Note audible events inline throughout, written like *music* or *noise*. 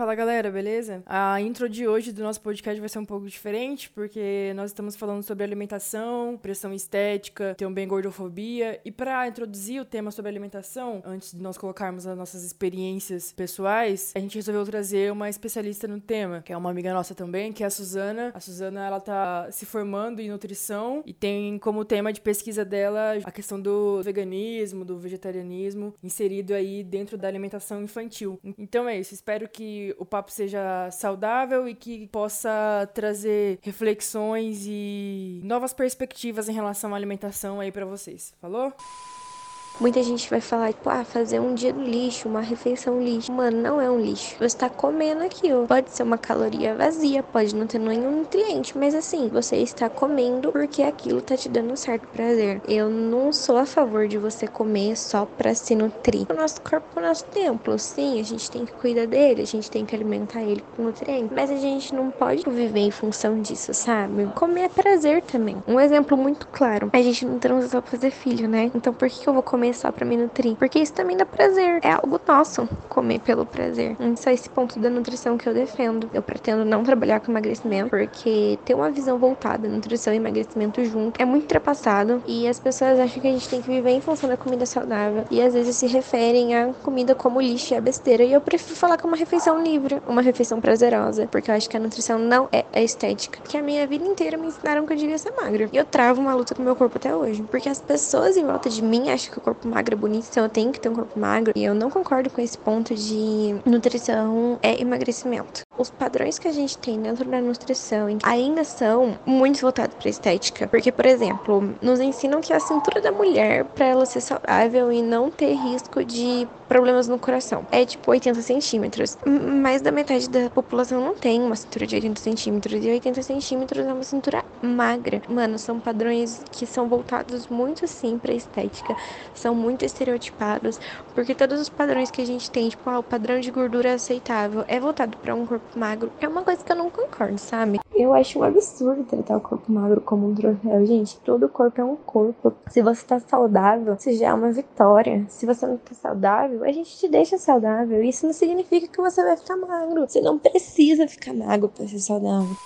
Fala galera, beleza? A intro de hoje do nosso podcast vai ser um pouco diferente, porque nós estamos falando sobre alimentação, pressão estética, também gordofobia. E para introduzir o tema sobre alimentação, antes de nós colocarmos as nossas experiências pessoais, a gente resolveu trazer uma especialista no tema, que é uma amiga nossa também, que é a Suzana. A Suzana, ela tá se formando em nutrição e tem como tema de pesquisa dela a questão do veganismo, do vegetarianismo, inserido aí dentro da alimentação infantil. Então é isso, espero que o papo seja saudável e que possa trazer reflexões e novas perspectivas em relação à alimentação aí para vocês. Falou? Muita gente vai falar, tipo, ah, fazer um dia do lixo, uma refeição lixo. Mano, não é um lixo. Você tá comendo aquilo. Pode ser uma caloria vazia, pode não ter nenhum nutriente, mas assim, você está comendo porque aquilo tá te dando um certo prazer. Eu não sou a favor de você comer só pra se nutrir. O nosso corpo é o nosso templo. Sim, a gente tem que cuidar dele, a gente tem que alimentar ele com nutrientes. Mas a gente não pode viver em função disso, sabe? Comer é prazer também. Um exemplo muito claro. A gente não transa só pra fazer filho, né? Então por que eu vou comer só para me nutrir. Porque isso também dá prazer. É algo nosso comer pelo prazer. Isso é esse ponto da nutrição que eu defendo. Eu pretendo não trabalhar com emagrecimento, porque ter uma visão voltada, nutrição e emagrecimento junto, é muito ultrapassado. E as pessoas acham que a gente tem que viver em função da comida saudável. E às vezes se referem à comida como lixo e a besteira. E eu prefiro falar que é uma refeição livre, uma refeição prazerosa. Porque eu acho que a nutrição não é a estética. Que a minha vida inteira me ensinaram que eu devia ser magra. E eu travo uma luta com meu corpo até hoje. Porque as pessoas em volta de mim acham que o corpo corpo magro é bonito, então eu tenho que ter um corpo magro. E eu não concordo com esse ponto de nutrição é emagrecimento. Os padrões que a gente tem dentro da nutrição ainda são muito voltados para estética. Porque, por exemplo, nos ensinam que a cintura da mulher, para ela ser saudável e não ter risco de problemas no coração, é tipo 80 centímetros. Mais da metade da população não tem uma cintura de 80 centímetros. E 80 centímetros é uma cintura magra. Mano, são padrões que são voltados muito sim pra estética. São muito estereotipados, porque todos os padrões que a gente tem, tipo, ah, o padrão de gordura aceitável é voltado para um corpo magro, é uma coisa que eu não concordo, sabe? Eu acho um absurdo tratar o corpo magro como um troféu. Gente, todo corpo é um corpo. Se você tá saudável, isso já é uma vitória. Se você não tá saudável, a gente te deixa saudável. Isso não significa que você vai ficar magro. Você não precisa ficar magro para ser saudável.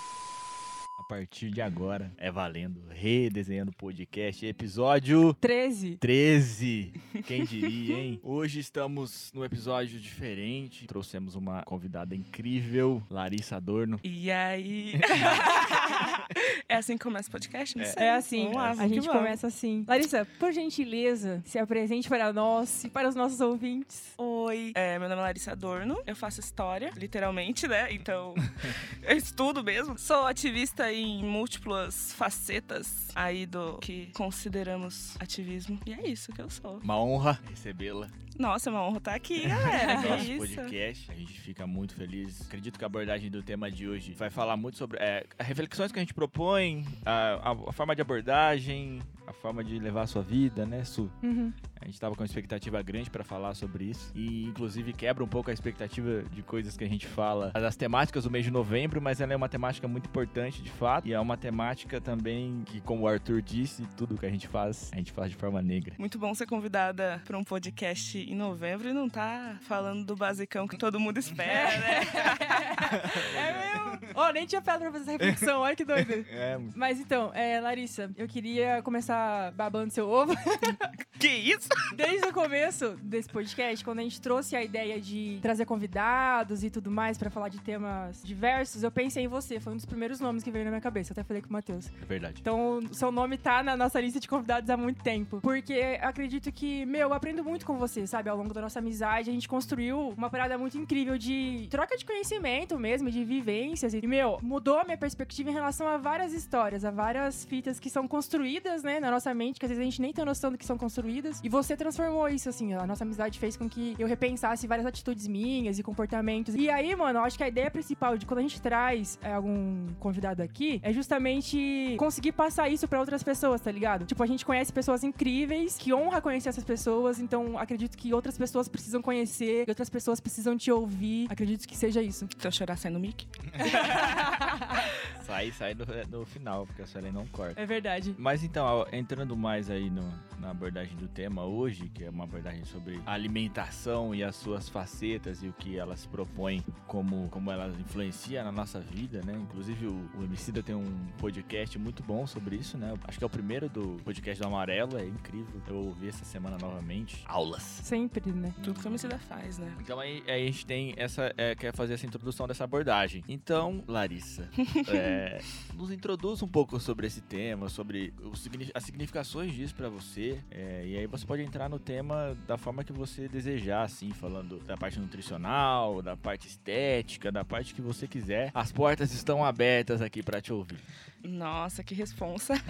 A partir de agora é valendo. Redesenhando podcast, episódio 13. 13. Quem diria, hein? *laughs* Hoje estamos num episódio diferente. Trouxemos uma convidada incrível, Larissa Adorno. E aí? *laughs* é assim que começa o podcast? Não é. sei. É assim. Lá, a gente começa assim. Larissa, por gentileza, se apresente para nós e para os nossos ouvintes. Oi, é, meu nome é Larissa Adorno. Eu faço história, literalmente, né? Então, *laughs* eu estudo mesmo. Sou ativista em múltiplas facetas aí do que consideramos ativismo. E é isso que eu sou. Uma honra recebê-la. Nossa, é uma honra estar aqui, *laughs* galera. Nosso isso. podcast. A gente fica muito feliz. Acredito que a abordagem do tema de hoje vai falar muito sobre é, as reflexões que a gente propõe, a, a, a forma de abordagem, a forma de levar a sua vida, né, Su? Uhum. A gente estava com uma expectativa grande para falar sobre isso e, inclusive, quebra um pouco a expectativa de coisas que a gente fala das temáticas do mês de novembro, mas ela é uma temática muito importante, de fato, e é uma temática também que, como o Arthur disse, tudo que a gente faz, a gente faz de forma negra. Muito bom ser convidada para um podcast em novembro e não tá falando do basicão que todo mundo espera, né? *laughs* é mesmo. Ó, oh, nem tinha pedra pra fazer essa reflexão, olha que doido. *laughs* É. Mas então, é, Larissa, eu queria começar babando seu ovo. *laughs* que isso? Desde o começo desse podcast, quando a gente trouxe a ideia de trazer convidados e tudo mais para falar de temas diversos, eu pensei em você. Foi um dos primeiros nomes que veio na minha cabeça. Eu até falei com o Matheus. É verdade. Então, seu nome tá na nossa lista de convidados há muito tempo. Porque acredito que, meu, eu aprendo muito com você, sabe? Ao longo da nossa amizade, a gente construiu uma parada muito incrível de troca de conhecimento mesmo, de vivências. E, meu, mudou a minha perspectiva em relação a várias histórias, a várias fitas que são construídas, né, na nossa mente, que às vezes a gente nem tem noção do que são construídas. E você transformou isso, assim. A nossa amizade fez com que eu repensasse várias atitudes minhas e comportamentos. E aí, mano, eu acho que a ideia principal de quando a gente traz é, algum convidado aqui é justamente conseguir passar isso para outras pessoas, tá ligado? Tipo, a gente conhece pessoas incríveis, que honra conhecer essas pessoas, então acredito que outras pessoas precisam conhecer, e outras pessoas precisam te ouvir. Acredito que seja isso. Tô chorar sendo mic. *laughs* sai, sai no, no final, porque a Suelen não corta. É verdade. Mas então, ó, entrando mais aí no, na abordagem do tema hoje, que é uma abordagem sobre a alimentação e as suas facetas e o que ela se propõe, como, como ela influencia na nossa vida, né? Inclusive o, o Emicida tem um podcast muito bom sobre isso, né? Acho que é o primeiro do podcast do Amarelo, é incrível. Eu ouvi essa semana novamente. Aulas. Sempre, né? Tudo que a Emicida faz, né? Então aí, aí a gente tem essa. é, quer fazer essa introdução dessa abordagem. Então, Larissa, *laughs* é, nos introduz um pouco sobre esse tema, sobre o signi- as significações disso pra você. é, e aí você pode entrar no tema da forma que você desejar, assim, falando da parte nutricional, da parte estética, da parte que você quiser. As portas estão abertas aqui pra te ouvir. Nossa, que responsa. *laughs*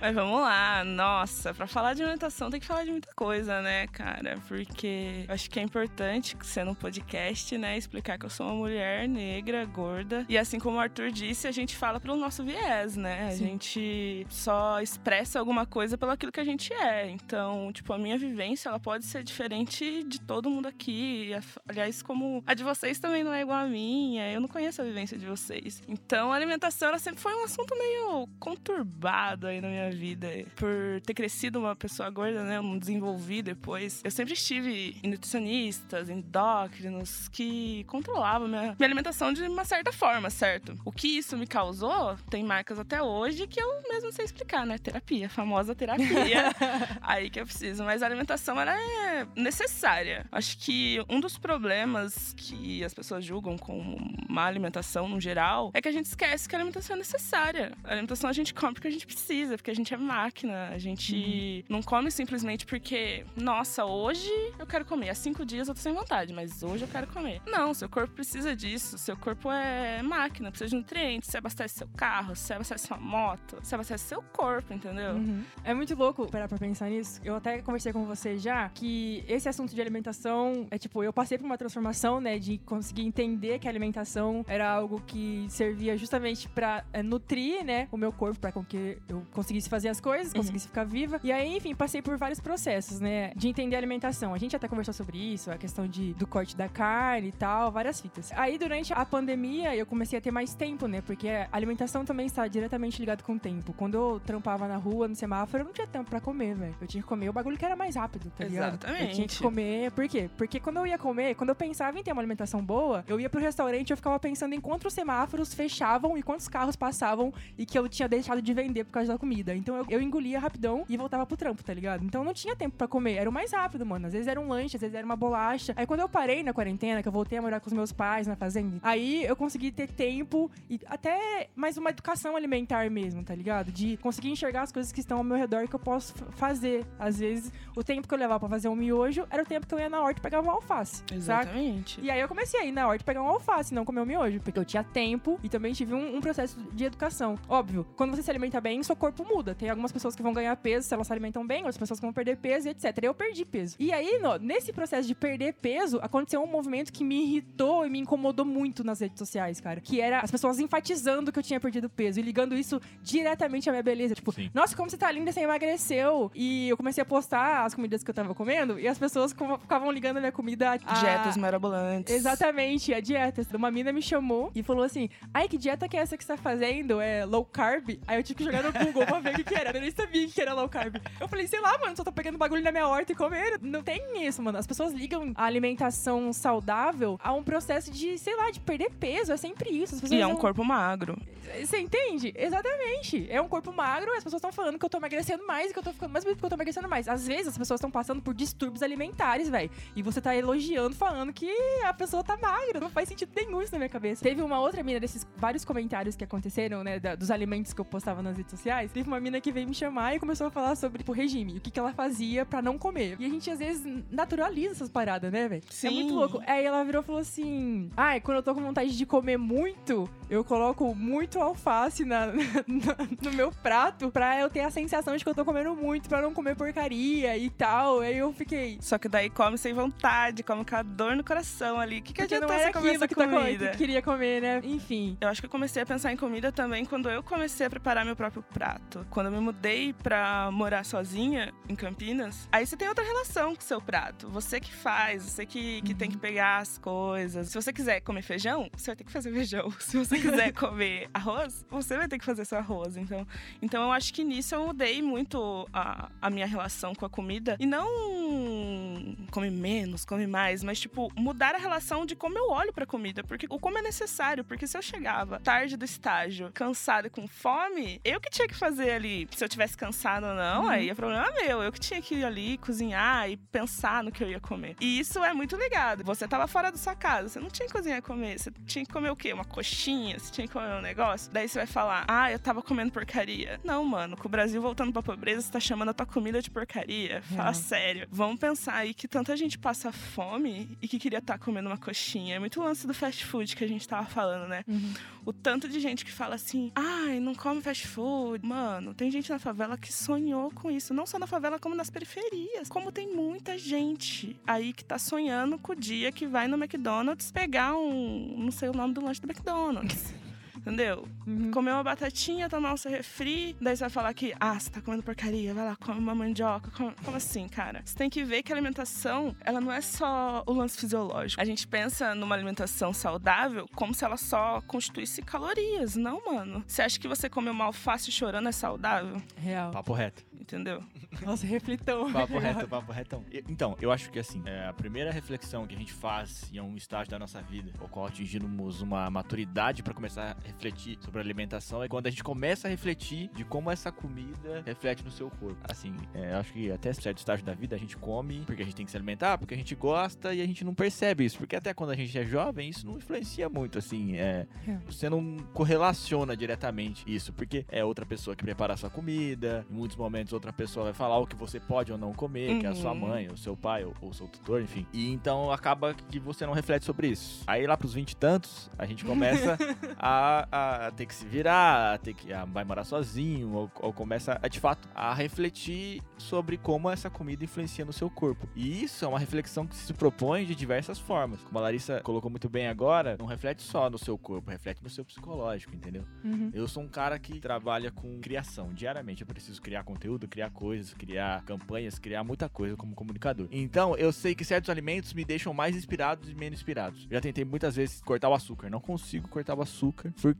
Mas vamos lá, nossa, pra falar de alimentação tem que falar de muita coisa, né, cara? Porque eu acho que é importante, sendo um podcast, né, explicar que eu sou uma mulher negra, gorda. E assim como o Arthur disse, a gente fala pelo nosso viés, né? A Sim. gente só expressa alguma coisa pelo aquilo que a gente é. Então, tipo, a minha vivência, ela pode ser diferente de todo mundo aqui. Aliás, como a de vocês também não é igual a minha, eu não conheço a vivência de vocês. Então, a alimentação, ela sempre foi um assunto meio conturbado aí na minha vida. Por ter crescido uma pessoa gorda, né? Eu não desenvolvi depois. Eu sempre estive em nutricionistas, endócrinos, que controlavam minha, minha alimentação de uma certa forma, certo? O que isso me causou tem marcas até hoje que eu mesmo sei explicar, né? Terapia, famosa terapia. *laughs* aí que eu preciso. Mas a alimentação, ela é necessária. Acho que um dos problemas que as pessoas julgam com má alimentação no geral é que a gente esquece que a alimentação é necessária. A alimentação a gente come porque a gente precisa, porque a gente é máquina. A gente não come simplesmente porque, nossa, hoje eu quero comer. Há cinco dias eu tô sem vontade, mas hoje eu quero comer. Não, seu corpo precisa disso. Seu corpo é máquina, precisa de nutrientes. Você abastece seu carro, você abastece sua moto, você abastece seu corpo, entendeu? Uhum. É muito louco parar pra pensar nisso. Eu até conversei com você já que esse assunto de alimentação é tipo, eu passei por uma transformação, né, de conseguir entender que a alimentação era algo que servia justamente pra é, nutrir, né, o meu corpo, pra com que eu conseguisse fazer as coisas, Uhum. conseguisse ficar viva. E aí, enfim, passei por vários processos, né, de entender a alimentação. A gente até conversou sobre isso, a questão de, do corte da carne e tal, várias fitas. Aí, durante a pandemia, eu comecei a ter mais tempo, né, porque a alimentação também está diretamente ligado com o tempo. Quando eu trampava na rua, no semáforo, eu não tinha tempo pra comer, velho. Eu tinha que comer o bagulho que era mais rápido, tá ligado? Eu tinha que Exatamente. comer. Por quê? Porque quando eu ia comer, quando eu pensava em ter uma alimentação boa, eu ia pro restaurante e eu ficava pensando em quantos semáforos fechavam e quantos carros passavam e que eu tinha deixado de vender por causa da comida. Então eu, eu engolia rapidão e voltava pro trampo, tá ligado? Então eu não tinha tempo pra comer. Era o mais rápido, mano. Às vezes era um lanche, às vezes era uma bolacha. Aí quando eu parei na quarentena, que eu voltei a morar com os meus pais na fazenda, aí eu consegui ter tempo e até mais uma educação alimentar mesmo, tá ligado? De conseguir enxergar as coisas que estão ao meu redor que eu posso fazer. Às vezes, o tempo que eu levava pra fazer um miojo era o tempo que eu ia na horta pegava uma alface. Saca? Exatamente. E aí eu comecei a ir na horta pegar um alface, não comer o miojo, porque eu tinha tempo e também tive um, um processo de educação. Óbvio, quando você se alimenta bem, seu corpo muda. Tem algumas pessoas que vão ganhar peso se elas se alimentam bem, outras pessoas que vão perder peso e etc. Eu perdi peso. E aí, no- nesse processo de perder peso, aconteceu um movimento que me irritou e me incomodou muito nas redes sociais, cara. Que era as pessoas enfatizando que eu tinha perdido peso e ligando isso diretamente à minha beleza. Tipo, Sim. nossa, como você tá linda, você emagreceu. E eu comecei a postar as comidas que eu tava comendo e as pessoas ficavam ligando a minha comida a Dietas mirabolantes. Exatamente, a dieta. Uma mina me chamou e falou assim: Ai, que dieta que é essa que você tá fazendo? É low carb? Aí eu tive que jogar no Google pra ver o que, que era. Eu nem sabia que era low carb. Eu falei, sei lá, mano, só tô pegando bagulho na minha horta e comendo. Não tem isso, mano. As pessoas ligam a alimentação saudável a um processo de, sei lá, de perder peso. É sempre isso. As pessoas E é um não- corpo magro. Você entende? Exatamente. É um corpo magro, as pessoas estão falando que eu tô emagrecendo mais e que eu tô ficando mais bonito porque eu tô emagrecendo mais. Às vezes as pessoas estão passando por distúrbios alimentares, velho. E você tá elogiando, falando que a pessoa tá magra. Não faz sentido nenhum isso na minha cabeça. Teve uma outra mina desses vários comentários que aconteceram, né, da- dos alimentos que eu postava nas redes sociais. Teve uma mina que veio me chamar e começou a falar sobre tipo, regime, o que, que ela fazia pra não comer. E a gente às vezes naturaliza essas paradas, né, velho? É muito louco. Aí ela virou e falou assim: Ai, quando eu tô com vontade de comer muito, eu coloco muito alface na, *laughs* na- no meu prato pra eu ter a sensação de que eu tô comendo muito, pra não comer porcaria e tal. Aí eu fiquei. Só que daí come sem vontade, come com a dor no coração ali. O que, que Porque era você comer essa que, tá, co- comida? que queria comer, né? Enfim. Eu acho que eu comecei a pensar em comida também quando eu comecei a preparar meu próprio prato. Quando eu me mudei pra morar sozinha em Campinas, aí você tem outra relação com o seu prato. Você que faz, você que, que tem que pegar as coisas. Se você quiser comer feijão, você vai ter que fazer feijão. *laughs* Se você quiser comer arroz, você vai ter que fazer seu arroz. Então, então eu acho que nisso eu mudei muito a, a minha relação com a comida. E não come menos, come mais, mas tipo, mudar a relação de como eu olho pra comida. Porque o como é necessário. Porque se eu chegava tarde do estágio, cansada com fome, eu que tinha que fazer ali. Se eu tivesse cansado ou não, uhum. aí é problema meu. Eu que tinha que ir ali cozinhar e pensar no que eu ia comer. E isso é muito ligado. Você tava fora da sua casa, você não tinha que cozinhar e comer. Você tinha que comer o quê? Uma coxinha? Você tinha que comer um negócio? Daí você vai falar, ah, eu tava comendo porcaria. Não, mano, com o Brasil voltando pra pobreza, você tá chamando a tua comida de porcaria. Fala é. sério. Vamos pensar aí que tanta gente passa fome e que queria estar tá comendo uma coxinha. É muito lance do fast food que a gente tava falando, né? Uhum. O tanto de gente que fala assim, ai, não come fast food. Mano, tem gente na favela que sonhou com isso. Não só na favela, como nas periferias. Como tem muita gente aí que tá sonhando com o dia que vai no McDonald's pegar um. não sei o nome do lanche do McDonald's. *laughs* Entendeu? Uhum. Comer uma batatinha, tomar um seu refri, daí você vai falar que, ah, você tá comendo porcaria, vai lá, come uma mandioca. Come... Como assim, cara? Você tem que ver que a alimentação, ela não é só o lance fisiológico. A gente pensa numa alimentação saudável como se ela só constituísse calorias. Não, mano. Você acha que você comer uma alface chorando é saudável? Real. Papo reto. Entendeu? Nossa, reflitão. Papo *laughs* reto, papo retão. Então, eu acho que assim, é, a primeira reflexão que a gente faz em um estágio da nossa vida, o qual atingimos uma maturidade para começar a refletir sobre a alimentação, é quando a gente começa a refletir de como essa comida reflete no seu corpo. Assim, é, eu acho que até certo estágio da vida a gente come porque a gente tem que se alimentar, porque a gente gosta e a gente não percebe isso. Porque até quando a gente é jovem, isso não influencia muito, assim. É, é. você não correlaciona diretamente isso, porque é outra pessoa que prepara a sua comida, em muitos momentos outra pessoa vai falar o que você pode ou não comer, uhum. que é a sua uhum. mãe, o seu pai, ou o seu tutor, enfim. E então acaba que você não reflete sobre isso. Aí lá pros vinte e tantos, a gente começa *laughs* a, a, ter que se virar, a ter que. A, vai morar sozinho, ou, ou começa a, de fato a refletir sobre como essa comida influencia no seu corpo. E isso é uma reflexão que se propõe de diversas formas. Como a Larissa colocou muito bem agora, não reflete só no seu corpo, reflete no seu psicológico, entendeu? Uhum. Eu sou um cara que trabalha com criação diariamente. Eu preciso criar conteúdo, criar coisas, criar campanhas, criar muita coisa como comunicador. Então, eu sei que certos alimentos me deixam mais inspirados e menos inspirados. Já tentei muitas vezes cortar o açúcar, não consigo cortar o açúcar, porque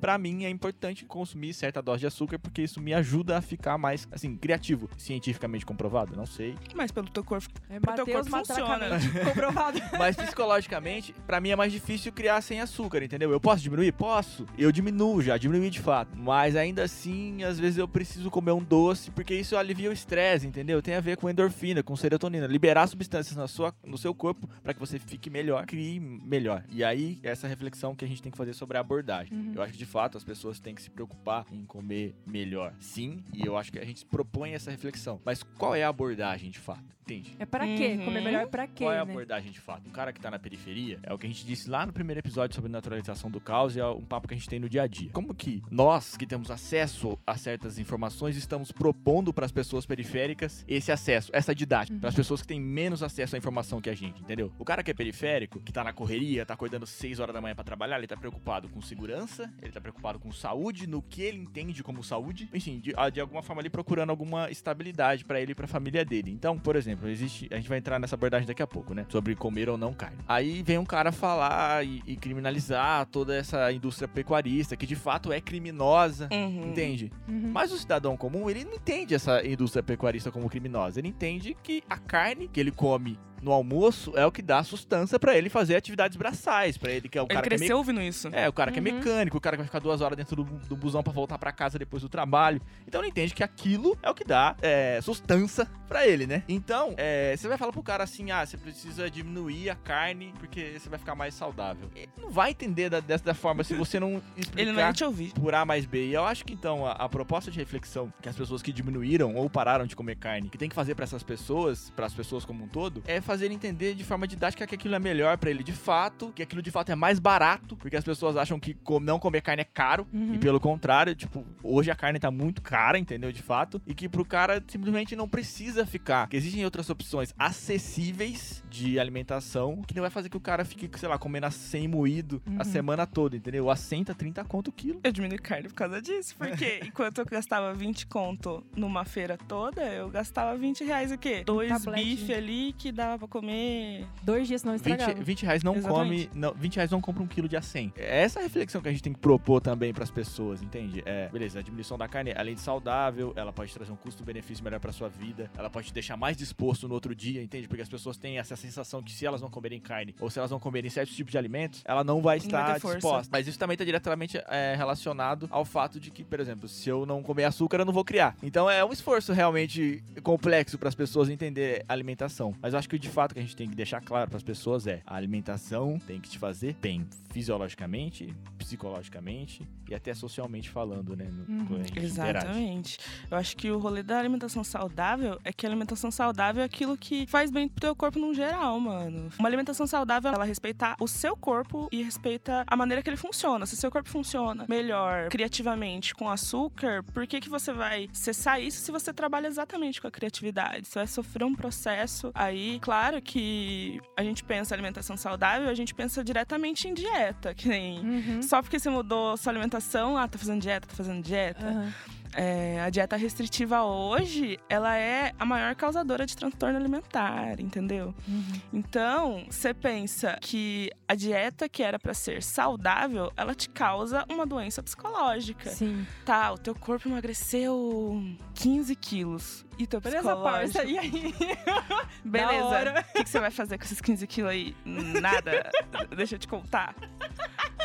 para mim é importante consumir certa dose de açúcar, porque isso me ajuda a ficar mais, assim, criativo. Cientificamente comprovado? Não sei. Mas pelo teu corpo, é, pro teu corpo funciona. *laughs* comprovado. Mas psicologicamente, para mim é mais difícil criar sem açúcar, entendeu? Eu posso diminuir? Posso. Eu diminuo já, diminui de fato. Mas ainda assim, às vezes eu preciso comer um doce, porque isso alivia o estresse, entendeu? Tem a ver com endorfina, com serotonina. Liberar substâncias na sua, no seu corpo para que você fique melhor, crie melhor. E aí, essa reflexão que a gente tem que fazer sobre a abordagem. Uhum. Eu acho que de fato as pessoas têm que se preocupar em comer melhor. Sim, e eu acho que a gente propõe essa reflexão. Mas qual é a abordagem de fato? Entende? É para quê? Uhum. Comer melhor é pra quê? Qual é a né? abordagem de fato? Um cara que tá na periferia, é o que a gente disse lá no primeiro episódio sobre naturalização do caos e é um papo que a gente tem no dia a dia. Como que nós, que temos acesso a certas informações, estamos propondo para as pessoas periféricas esse acesso, essa didática, uhum. para as pessoas que têm menos acesso à informação que a gente, entendeu? O cara que é periférico, que tá na correria, tá acordando 6 horas da manhã para trabalhar, ele tá preocupado com segurança, ele tá preocupado com saúde, no que ele entende como saúde, enfim, de, de alguma forma ali procurando alguma estabilidade para ele e para a família dele. Então, por exemplo, existe, a gente vai entrar nessa abordagem daqui a pouco, né? Sobre comer ou não carne. Aí vem um cara falar e, e criminalizar toda essa indústria pecuarista, que de fato é criminosa, uhum. entende? Uhum. Mas o cidadão comum, ele não entende essa indústria pecuarista como criminosa. Ele entende que a carne que ele come no almoço é o que dá sustância para ele fazer atividades braçais, para ele que é o ele cara cresceu que é ouvindo isso. É, o cara uhum. que é uhum. mecânico, o cara que vai ficar duas horas dentro do, do busão para voltar para casa depois do trabalho. Então ele entende que aquilo é o que dá é, sustância para ele, né? Então, é, você vai falar pro cara assim, ah, você precisa diminuir a carne porque você vai ficar mais saudável. Ele não vai entender da, dessa forma se você não explicar *laughs* ele não vai te ouvir. por A mais B. E eu acho que então a, a proposta de reflexão que as pessoas que diminuíram ou pararam de comer carne, que tem que fazer para essas pessoas, para as pessoas como um todo, é fazer entender de forma didática que aquilo é melhor para ele de fato, que aquilo de fato é mais barato, porque as pessoas acham que não comer carne é caro, uhum. e pelo contrário, tipo, hoje a carne tá muito cara, entendeu? De fato, e que pro cara simplesmente não precisa ficar. Que existem outras opções acessíveis de alimentação que não vai fazer que o cara fique, sei lá, comendo a 100 moído uhum. a semana toda, entendeu? A 100 tá 30 conto o quilo. Eu diminui carne por causa disso, porque *laughs* enquanto eu gastava 20 conto numa feira toda, eu gastava 20 reais o quê? Dois bife ali que dá pra comer. Dois dias não 20, estragava. 20 reais não Exatamente. come. Não, 20 reais não compra um quilo de acém. É essa a reflexão que a gente tem que propor também pras pessoas, entende? É, beleza, a diminuição da carne, além de saudável, ela pode trazer um custo-benefício melhor pra sua vida, ela pode te deixar mais disposto no outro dia, entende? Porque as pessoas têm essa sensação que se elas não comerem carne ou se elas não comerem certos tipos de alimentos, ela não vai estar força. disposta. Mas isso também tá diretamente é, relacionado ao fato de que, por exemplo, se eu não comer açúcar, eu não vou criar. Então é um esforço realmente complexo para as pessoas entender a alimentação. Mas eu acho que de fato que a gente tem que deixar claro para as pessoas é a alimentação tem que te fazer bem fisiologicamente, psicologicamente e até socialmente falando, né? No, Uhum. gente interage. Exatamente. Eu acho que o rolê da alimentação saudável é que a alimentação saudável é aquilo que faz bem pro teu corpo no geral, mano. Uma alimentação saudável, ela respeita o seu corpo e respeita a maneira que ele funciona. Se seu corpo funciona melhor criativamente com açúcar, por que que você vai cessar isso se você trabalha exatamente com a criatividade? Você vai sofrer um processo aí, claro que a gente pensa alimentação saudável, a gente pensa diretamente em dieta, que nem Uhum. só porque você mudou sua alimentação, ah, tá fazendo dieta, tá fazendo dieta. Aham. É, a dieta restritiva hoje, ela é a maior causadora de transtorno alimentar, entendeu? Uhum. Então, você pensa que a dieta que era pra ser saudável, ela te causa uma doença psicológica. Sim. Tá, o teu corpo emagreceu 15 quilos. E teu Beleza, parça. E aí? *laughs* Beleza. O que, que você vai fazer com esses 15 quilos aí? Nada. *laughs* Deixa eu te contar.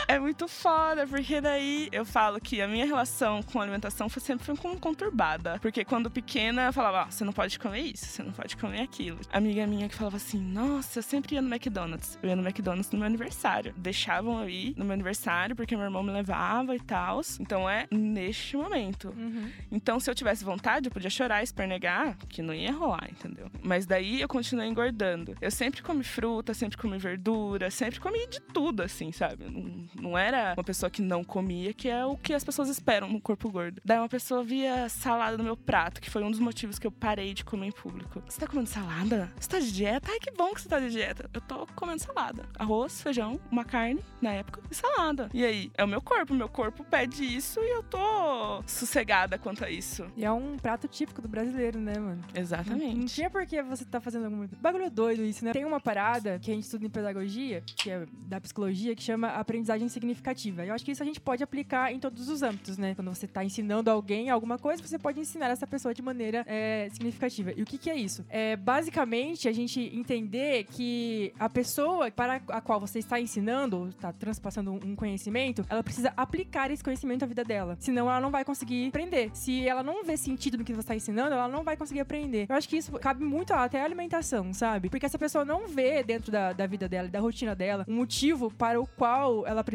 É muito foda, porque daí eu falo que a minha relação com a alimentação foi sempre con- conturbada. Porque quando pequena, eu falava, ó, você não pode comer isso, você não pode comer aquilo. Amiga minha que falava assim, nossa, eu sempre ia no McDonald's. Eu ia no McDonald's no meu aniversário. Deixavam eu ir no meu aniversário, porque meu irmão me levava e tal. Então é neste momento. Uhum. Então, se eu tivesse vontade, eu podia chorar espernegar, que não ia rolar, entendeu? Mas daí eu continuei engordando. Eu sempre comi fruta, sempre comi verdura, sempre comi de tudo, assim, sabe? Não, não era uma pessoa que não comia, que é o que as pessoas esperam no corpo gordo. Daí uma pessoa via salada no meu prato, que foi um dos motivos que eu parei de comer em público. Você tá comendo salada? Você tá de dieta? Ai, que bom que você tá de dieta. Eu tô comendo salada. Arroz, feijão, uma carne, na época, e salada. E aí? É o meu corpo. Meu corpo pede isso e eu tô sossegada quanto a isso. E é um prato típico do brasileiro, né, mano? Não, Exatamente. não tinha por que você tá fazendo algum bagulho doido isso, né? Tem uma parada que a gente estuda em pedagogia, que é da psicologia, que chama aprendizagem significativa. Eu acho que isso a gente pode aplicar em todos os âmbitos, né? Quando você tá ensinando alguém alguma coisa, você pode ensinar essa pessoa de maneira é, significativa. E o que, que é isso? É basicamente a gente entender que a pessoa para a qual você está ensinando, está transpassando um conhecimento, ela precisa aplicar esse conhecimento à vida dela. Senão ela não vai conseguir aprender. Se ela não vê sentido no que você está ensinando, ela não vai conseguir aprender. Eu acho que isso cabe muito até a alimentação, sabe? Porque se a pessoa não vê dentro da, da vida dela, da rotina dela, um motivo para o qual ela precisa,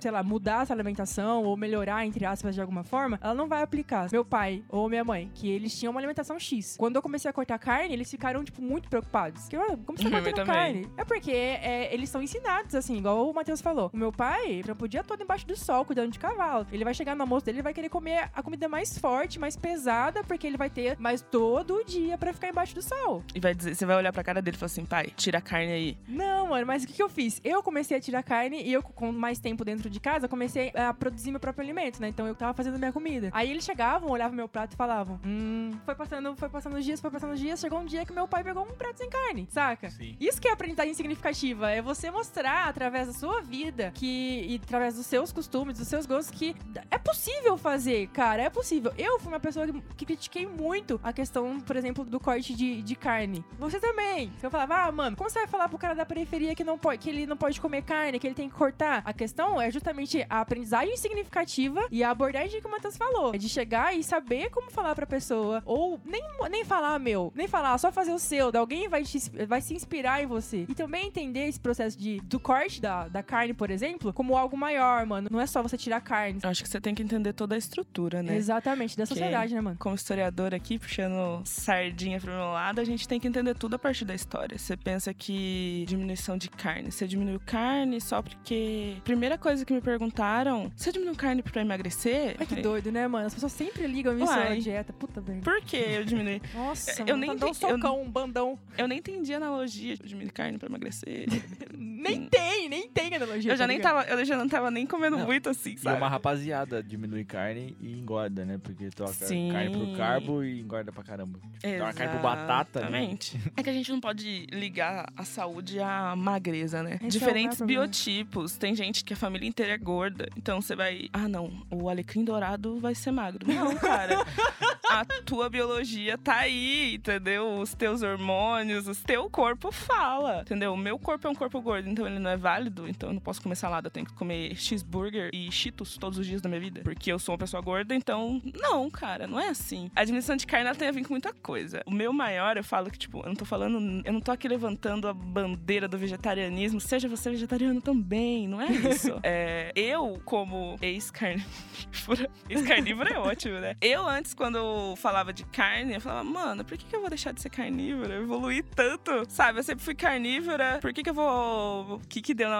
sei lá, mudar essa alimentação ou melhorar, entre aspas, de alguma forma, ela não vai aplicar. Meu pai ou minha mãe, que eles tinham uma alimentação X. Quando eu comecei a cortar carne, eles ficaram, tipo, muito preocupados. Que, "Ah, como você tá mãe cortando carne? É porque é, eles são ensinados, assim, igual o Matheus falou. O meu pai trampa o dia todo embaixo do sol, cuidando de cavalo. Ele vai chegar no almoço dele e vai querer comer a comida mais forte, mais pesada, porque ele vai ter mais todo o dia pra ficar embaixo do sol. E vai dizer, você vai olhar pra cara dele e falar assim, pai, tira a carne aí. Não, mano, mas o que, que eu fiz? Eu comecei a tirar carne e eu, com mais tempo dentro de casa, comecei a produzir meu próprio alimento, né? Então eu tava fazendo minha comida. Aí eles chegavam, olhavam meu prato e falavam: Hum, foi passando, foi passando os dias, foi passando os dias, chegou um dia que meu pai pegou um prato sem carne, saca? Sim. Isso que é aprendizagem significativa, é você mostrar através da sua vida que e através dos seus costumes, dos seus gostos que é possível fazer, cara, é possível. Eu fui uma pessoa que, que critiquei muito a questão, por exemplo, do corte de, de carne. Você também. Eu falava: "Ah, mano, como você vai falar pro cara da periferia que não pode que ele não pode comer carne, que ele tem que cortar?" A questão é justamente a aprendizagem significativa e a abordagem que o Matheus falou, é de chegar e saber como falar pra pessoa ou nem nem falar, meu, nem falar, só fazer o seu, alguém vai te, vai se inspirar em você. E também entender esse processo de do corte da, da carne, por exemplo, como algo maior, mano. Não é só você tirar carne. Eu acho que você tem que entender toda a estrutura, né? Exatamente, da sociedade, né, mano? Como historiador aqui, puxando sardinha pro meu lado, a gente tem que entender tudo a partir da história. Você pensa que diminuição de carne, você diminuiu carne só porque. Primeira coisa que me perguntaram: você diminuiu carne pra emagrecer? Ai, que doido, né, mano? As pessoas sempre ligam isso Uai. à dieta. Puta merda. Por que eu diminui? *laughs* Nossa, Eu mano, nem dá um entendi- eu socão, um bandão. Eu nem entendi a analogia de diminuir carne pra emagrecer. *laughs* Nem tem, nem tem analogia. Eu já tá nem tava, eu já não tava nem comendo Não. muito assim, E sabe? uma rapaziada diminui carne e engorda, né? Porque troca Sim. carne pro carbo e engorda pra caramba. Tipo, troca carne pro batata, né? Exatamente. *laughs* É que a gente não pode ligar a saúde à magreza, né? Esse é Diferentes problema. biotipos. Tem gente que a família inteira é gorda. Então você vai. Ah, não. O alecrim dourado vai ser magro. Não, *laughs* cara. a tua biologia tá aí, entendeu? Os teus hormônios, o teu corpo fala, entendeu? O meu corpo é um corpo gordo, então ele não é válido. Então eu não posso comer salada. Eu tenho que comer cheeseburger e cheetos todos os dias da minha vida. Porque eu sou uma pessoa gorda, então. Não, cara, não é assim. A diminuição de carne ela tem a ver com muita coisa. O meu maior, eu falo que, tipo, eu não tô falando. Eu não tô aqui levantando a bandeira do vegetarianismo. Seja você vegetariano também, não é isso. *laughs* é, eu, como ex-carnívora. *laughs* Ex-carnívora é ótimo, né? Eu, antes, quando eu falava de carne, eu falava, mano, por que, que eu vou deixar de ser carnívora? Eu evoluí tanto. Sabe, eu sempre fui carnívora. Por que, que eu vou. O que, que deu na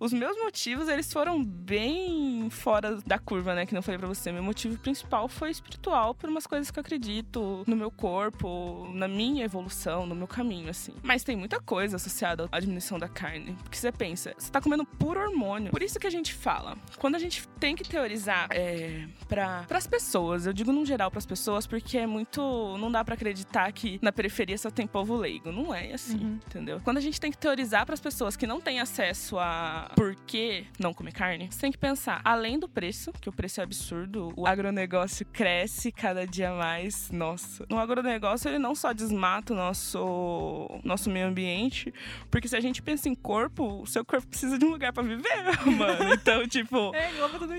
Os meus motivos, eles foram bem fora da curva, né? Que não falei pra você. Meu motivo principal foi espiritual, por umas coisas que eu acredito no meu corpo, na minha evolução, no meu caminho, assim. Mas tem muita coisa associada à diminuição da carne. Porque você pensa, você tá comendo puro hormônio. Por isso que a gente fala, quando a gente tem que teorizar é, para as pessoas, eu digo no geral pras pessoas, porque é muito. Não dá pra acreditar que na periferia só tem povo leigo. Não é assim, Uhum. entendeu? Quando a gente tem que teorizar pras pessoas que não têm acesso a por que não comer carne, você tem que pensar, além do preço, que o preço é absurdo, o agronegócio cresce cada dia mais. Nossa. No agronegócio, ele não só desmata o nosso, nosso meio ambiente, porque se a gente pensa em corpo, o seu corpo precisa de um lugar pra viver, *laughs* mano. Então, *laughs* tipo. É.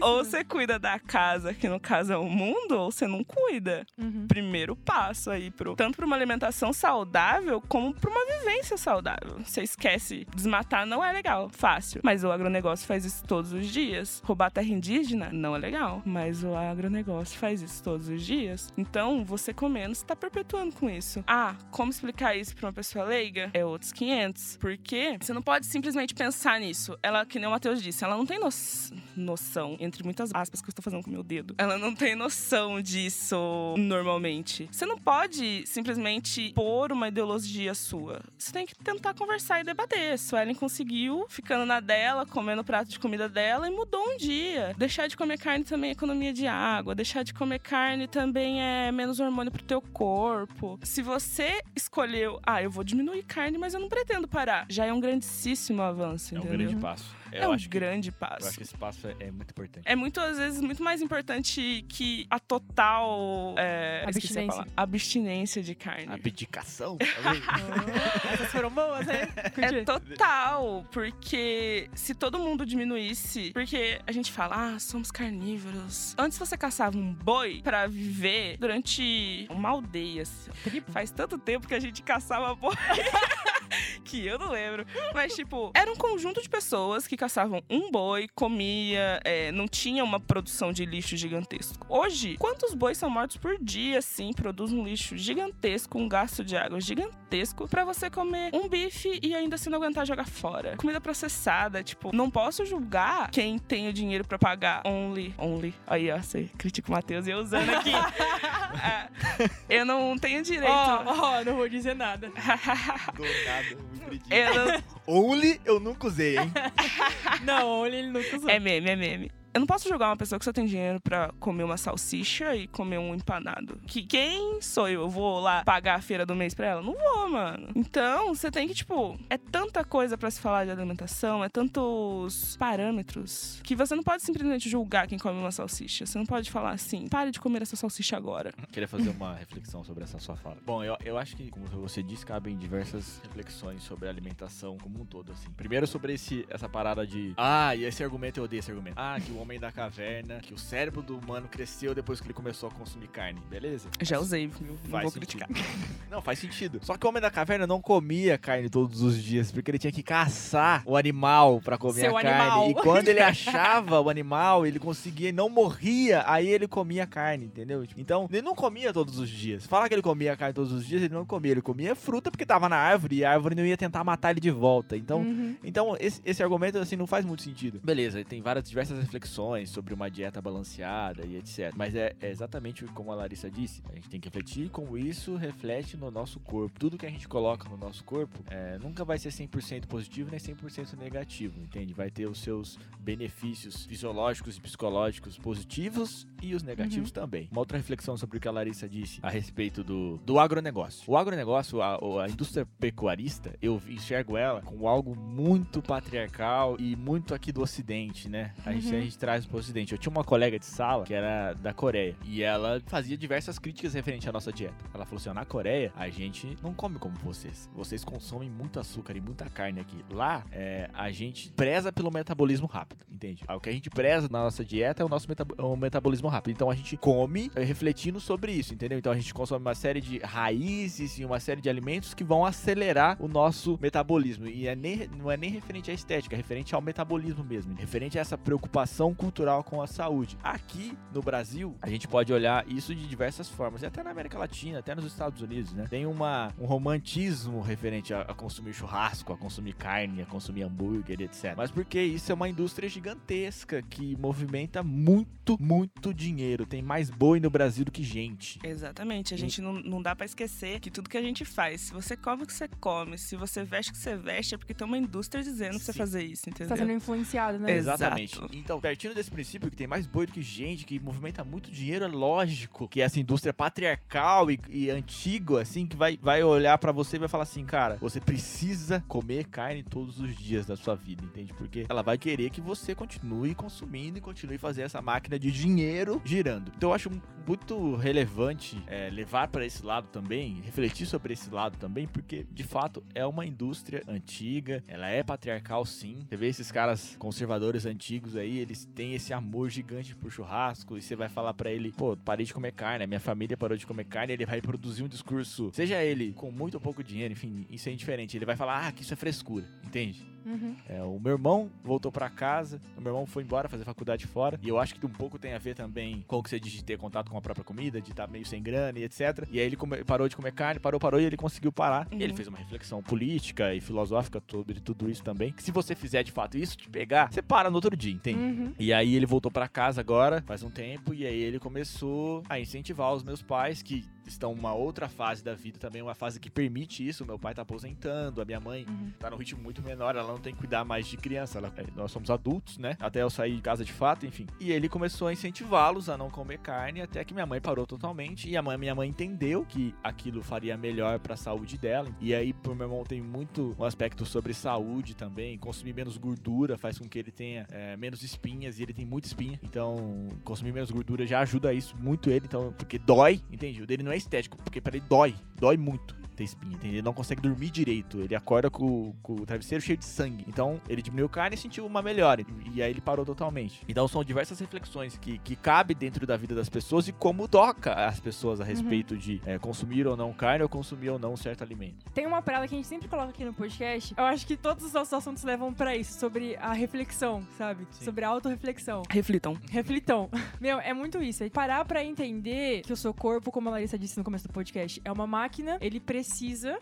Ou né? você cuida da casa, que no caso é o mundo, ou você não cuida. Uhum. Primeiro passo aí, pro, tanto para uma alimentação saudável, como para uma vivência saudável. Você esquece, desmatar não é legal, fácil. Mas o agronegócio faz isso todos os dias. Roubar terra indígena não é legal, mas o agronegócio faz isso todos os dias. Então, você comendo, você tá perpetuando com isso. Ah, como explicar isso pra uma pessoa leiga? É outros 500. Porque você não pode simplesmente pensar nisso. Ela, que nem o Matheus disse, ela não tem no- noção, entre muitas aspas que eu estou fazendo com meu dedo. Ela não tem noção disso normalmente. Você não pode simplesmente pôr uma ideologia sua. Você tem que tentar conversar e debater. Suelen conseguiu, ficando na dela, comendo o prato de comida dela e mudou um dia. Deixar de comer carne também é economia de água. Deixar de comer carne também é menos hormônio pro teu corpo. Se você escolheu, ah, eu vou diminuir carne, mas eu não pretendo parar, já é um grandíssimo avanço, É um entendeu? grande passo. É Eu um acho que- grande Eu passo. acho que esse passo é, é muito importante. É muito, às vezes, muito mais importante que a total é, esqueci a Abstinência. abstinência de carne. Abdicação? *laughs* *laughs* Ah, Essas foram boas, né? É total, porque se todo mundo diminuísse, porque a gente fala, ah, somos carnívoros. Antes você caçava um boi pra viver durante uma aldeia. assim. Faz tanto tempo que a gente caçava boi. *laughs* que eu não lembro. Mas, tipo, era um conjunto de pessoas que caçavam um boi, comia, é, não tinha uma produção de lixo gigantesco. Hoje, quantos bois são mortos por dia, assim, produz um lixo gigantesco, um gasto de água gigantesco pra você comer um bife e ainda assim não aguentar jogar fora. Comida processada, tipo, não posso julgar quem tem o dinheiro pra pagar only, only. Aí, ó, você critica o Matheus e eu usando aqui. Ah, *laughs* eu não tenho direito. Ó, ó, não vou dizer nada. *laughs* Do nada, Only eu nunca usei, hein? *laughs* Não, ele ele nunca usou. É meme, é meme. Eu não posso julgar uma pessoa que só tem dinheiro pra comer uma salsicha e comer um empanado. Que quem sou eu? Eu vou lá pagar a feira do mês pra ela? Não vou, mano. Então, você tem que, tipo, é tanta coisa pra se falar de alimentação, é tantos parâmetros, que você não pode simplesmente julgar quem come uma salsicha. Você não pode falar assim, pare de comer essa salsicha agora. Queria fazer uma reflexão sobre essa sua fala. Bom, eu, eu acho que, como você disse, cabem diversas reflexões sobre a alimentação como um todo, assim. Primeiro sobre esse, essa parada de ah, e esse argumento, eu odeio esse argumento. Ah, que o homem da caverna, que o cérebro do humano cresceu depois que ele começou a consumir carne. Beleza? Já usei, viu? Não Faz vou sentido. criticar. Não, faz sentido. Só que o homem da caverna não comia carne todos os dias, porque ele tinha que caçar o animal pra comer Seu a carne. animal. E quando ele achava o animal, ele conseguia e não morria, aí ele comia carne, entendeu? Tipo, Então, ele não comia todos os dias. Falar que ele comia carne todos os dias, ele não comia. Ele comia fruta porque tava na árvore e a árvore não ia tentar matar ele de volta. Então, Uhum. então esse, esse argumento, assim, não faz muito sentido. Beleza, tem várias diversas reflexões reflexões sobre uma dieta balanceada e etc. Mas é, é exatamente como a Larissa disse, a gente tem que refletir como isso reflete no nosso corpo. Tudo que a gente coloca no nosso corpo é, nunca vai ser 100% positivo nem 100% negativo, entende? Vai ter os seus benefícios fisiológicos e psicológicos positivos e os negativos Uhum. também. Uma outra reflexão sobre o que a Larissa disse a respeito do, do agronegócio. O agronegócio, a, a indústria pecuarista, eu enxergo ela como algo muito patriarcal e muito aqui do ocidente, né? A, gente, Uhum. a gente traz pro ocidente. Eu tinha uma colega de sala que era da Coreia e ela fazia diversas críticas referente à nossa dieta. Ela falou assim: ó, na Coreia a gente não come como vocês. Vocês consomem muito açúcar e muita carne aqui. Lá é, a gente preza pelo metabolismo rápido, entende? O que a gente preza na nossa dieta é o nosso meta- o metabolismo rápido. Então a gente come é, refletindo sobre isso, entendeu? Então a gente consome uma série de raízes e uma série de alimentos que vão acelerar o nosso metabolismo. E é nem, não é nem referente à estética, é referente ao metabolismo mesmo, referente a essa preocupação cultural com a saúde. Aqui no Brasil, a gente pode olhar isso de diversas formas, e até na América Latina, até nos Estados Unidos, né? Tem uma, um romantismo referente a, a consumir churrasco, a consumir carne, a consumir hambúrguer, etc. Mas porque isso é uma indústria gigantesca que movimenta muito, muito dinheiro. Tem mais boi no Brasil do que gente. Exatamente. A gente não, não dá pra esquecer que tudo que a gente faz, se você come o que você come, se você veste o que você veste, é porque tem uma indústria dizendo pra você fazer isso, Você entendeu? tá sendo influenciado, né? Exato. Exatamente. Então, partindo desse princípio que tem mais boi do que gente, que movimenta muito dinheiro, é lógico que essa indústria patriarcal e, e antiga, assim, que vai, vai olhar pra você e vai falar assim, cara, você precisa comer carne todos os dias da sua vida, entende? Porque ela vai querer que você continue consumindo e continue fazendo essa máquina de dinheiro girando. Então, eu acho muito relevante é, levar pra esse lado também, refletir sobre esse lado também, porque de fato é uma indústria antiga, ela é patriarcal sim. Você vê esses caras conservadores antigos aí, eles têm esse amor gigante por churrasco e você vai falar pra ele, pô, parei de comer carne, a minha família parou de comer carne, ele vai produzir um discurso, seja ele com muito ou pouco dinheiro, enfim, isso é indiferente. Ele vai falar, ah, que isso é frescura, entende? Uhum. É, o meu irmão voltou pra casa, o meu irmão foi embora fazer faculdade fora, e eu acho que um pouco tem a ver também com o que você diz de ter contato com a própria comida, de estar meio sem grana e etc. E aí ele come- parou de comer carne, parou, parou e ele conseguiu parar. Uhum. E ele fez uma reflexão política e filosófica sobre tudo isso também. Que se você fizer de fato isso, te pegar, você para no outro dia, entende? Uhum. E aí ele voltou pra casa agora, faz um tempo, e aí ele começou a incentivar os meus pais, que estão numa outra fase da vida também, uma fase que permite isso. Meu pai tá aposentando, a minha mãe Uhum. tá num ritmo muito menor, ela não tem que cuidar mais de criança, ela- é, nós somos adultos, né? Até eu sair de casa de fato, enfim. E ele começou a incentivá-los a não comer carne, até que minha mãe parou totalmente. E a mãe, minha mãe entendeu que aquilo faria melhor pra saúde dela. E aí, pro meu irmão, tem muito um aspecto sobre saúde também. Consumir menos gordura faz com que ele tenha é, menos espinhas, e ele tem muita espinha. Então, consumir menos gordura já ajuda isso muito ele, então, porque dói, entende? O dele não é estético, porque pra ele dói, dói muito ter espinha, entende? Ele não consegue dormir direito, ele acorda com, com o travesseiro cheio de sangue. Então, ele diminuiu carne e sentiu uma melhora, e aí ele parou totalmente. Então, são diversas reflexões que, que cabe dentro da vida das pessoas e como toca as pessoas a respeito de é, consumir ou não carne ou consumir ou não um certo alimento. Tem uma parada que a gente sempre coloca aqui no podcast. Eu acho que todos os nossos assuntos levam pra isso, sobre a reflexão, sabe? Sim. Sobre a autorreflexão. Reflitam. Reflitão. *laughs* Meu, é muito isso. É parar pra entender que o seu corpo, como a Larissa disse no começo do podcast, é uma máquina, ele precisa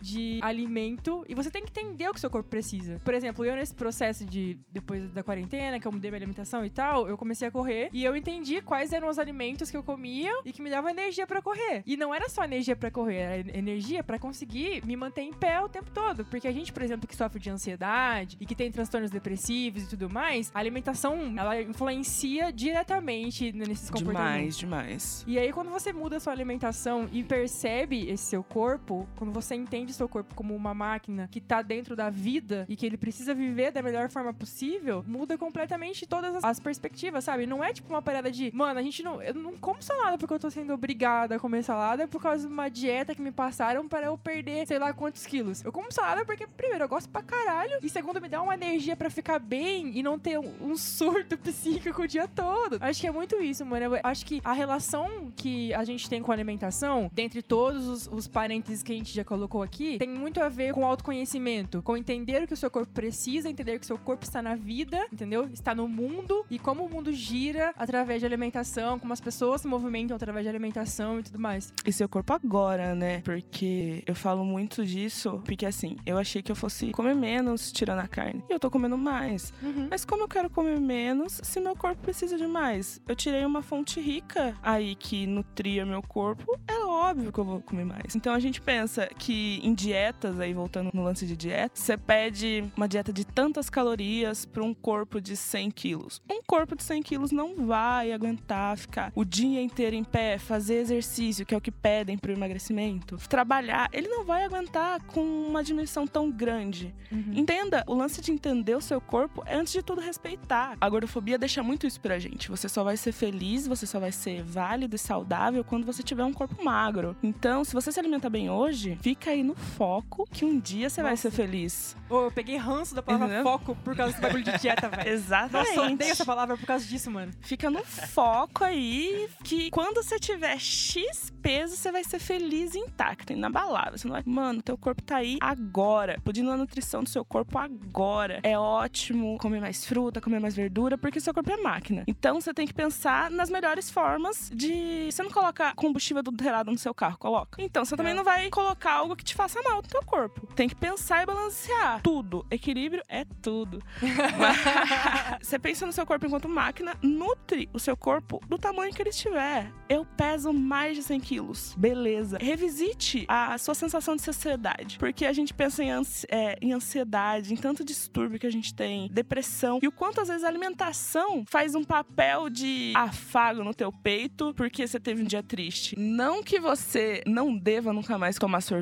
de alimento e você tem que entender o que seu corpo precisa. Por exemplo, eu nesse processo de depois da quarentena, que eu mudei minha alimentação e tal, eu comecei a correr e eu entendi quais eram os alimentos que eu comia e que me davam energia pra correr. E não era só energia pra correr, era energia pra conseguir me manter em pé o tempo todo, porque a gente, por exemplo, que sofre de ansiedade e que tem transtornos depressivos e tudo mais, a alimentação, ela influencia diretamente nesses comportamentos. Demais, demais. E aí, quando você muda a sua alimentação e percebe esse seu corpo, quando você entende seu corpo como uma máquina que tá dentro da vida e que ele precisa viver da melhor forma possível, muda completamente todas as- as perspectivas, sabe? Não é tipo uma parada de, mano, a gente não. Eu não como salada porque eu tô sendo obrigada a comer salada por causa de uma dieta que me passaram para eu perder sei lá quantos quilos. Eu como salada porque, primeiro, eu gosto pra caralho e, segundo, me dá uma energia pra ficar bem e não ter um, um surto *laughs* psíquico o dia todo. Acho que é muito isso, mano. Eu acho que a relação que a gente tem com a alimentação, dentre todos os, os parênteses que a gente já colocou aqui tem muito a ver com autoconhecimento, com entender o que o seu corpo precisa, entender que o seu corpo está na vida, entendeu? Está no mundo e como o mundo gira através de alimentação, como as pessoas se movimentam através de alimentação e tudo mais. E seu corpo agora, né? Porque eu falo muito disso, porque assim, eu achei que eu fosse comer menos tirando a carne. E eu tô comendo mais. Uhum. Mas como eu quero comer menos se meu corpo precisa de mais? Eu tirei uma fonte rica aí que nutria meu corpo, é óbvio que eu vou comer mais. Então a gente pensa que em dietas, aí voltando no lance de dieta, você pede uma dieta de tantas calorias para um corpo de 100 quilos. Um corpo de 100 quilos não vai aguentar ficar o dia inteiro em pé, fazer exercício, que é o que pedem pro emagrecimento, trabalhar. Ele não vai aguentar com uma dimensão tão grande. Uhum. Entenda, o lance de entender o seu corpo é, antes de tudo, respeitar. A gordofobia deixa muito isso pra gente. Você só vai ser feliz, você só vai ser válido e saudável quando você tiver um corpo magro. Então, se você se alimenta bem hoje, fica aí no foco que um dia você vai ser feliz. Ô, eu peguei ranço da palavra Entendeu? foco por causa desse bagulho de dieta, velho. *laughs* Exatamente. Nossa, eu odeio essa palavra por causa disso, mano. Fica no foco aí que quando você tiver X peso, você vai ser feliz intacto, inabalável. Você não vai. Mano, teu corpo tá aí agora. Pedindo a nutrição do seu corpo agora. É ótimo comer mais fruta, comer mais verdura, porque seu corpo é máquina. Então você tem que pensar nas melhores formas de. Você não coloca combustível adulterado no seu carro, coloca. Então você também É. não vai colocar algo que te faça mal no teu corpo. Tem que pensar e balancear. Tudo. Equilíbrio é tudo. *laughs* Você pensa no seu corpo enquanto máquina, nutre o seu corpo do tamanho que ele estiver. Eu peso mais de 100 quilos. Beleza. Revisite a sua sensação de saciedade. Porque a gente pensa em, ansi- é, em ansiedade, em tanto distúrbio que a gente tem, depressão. E o quanto às vezes a alimentação faz um papel de afago no teu peito porque você teve um dia triste. Não que você não deva nunca mais tomar sorvete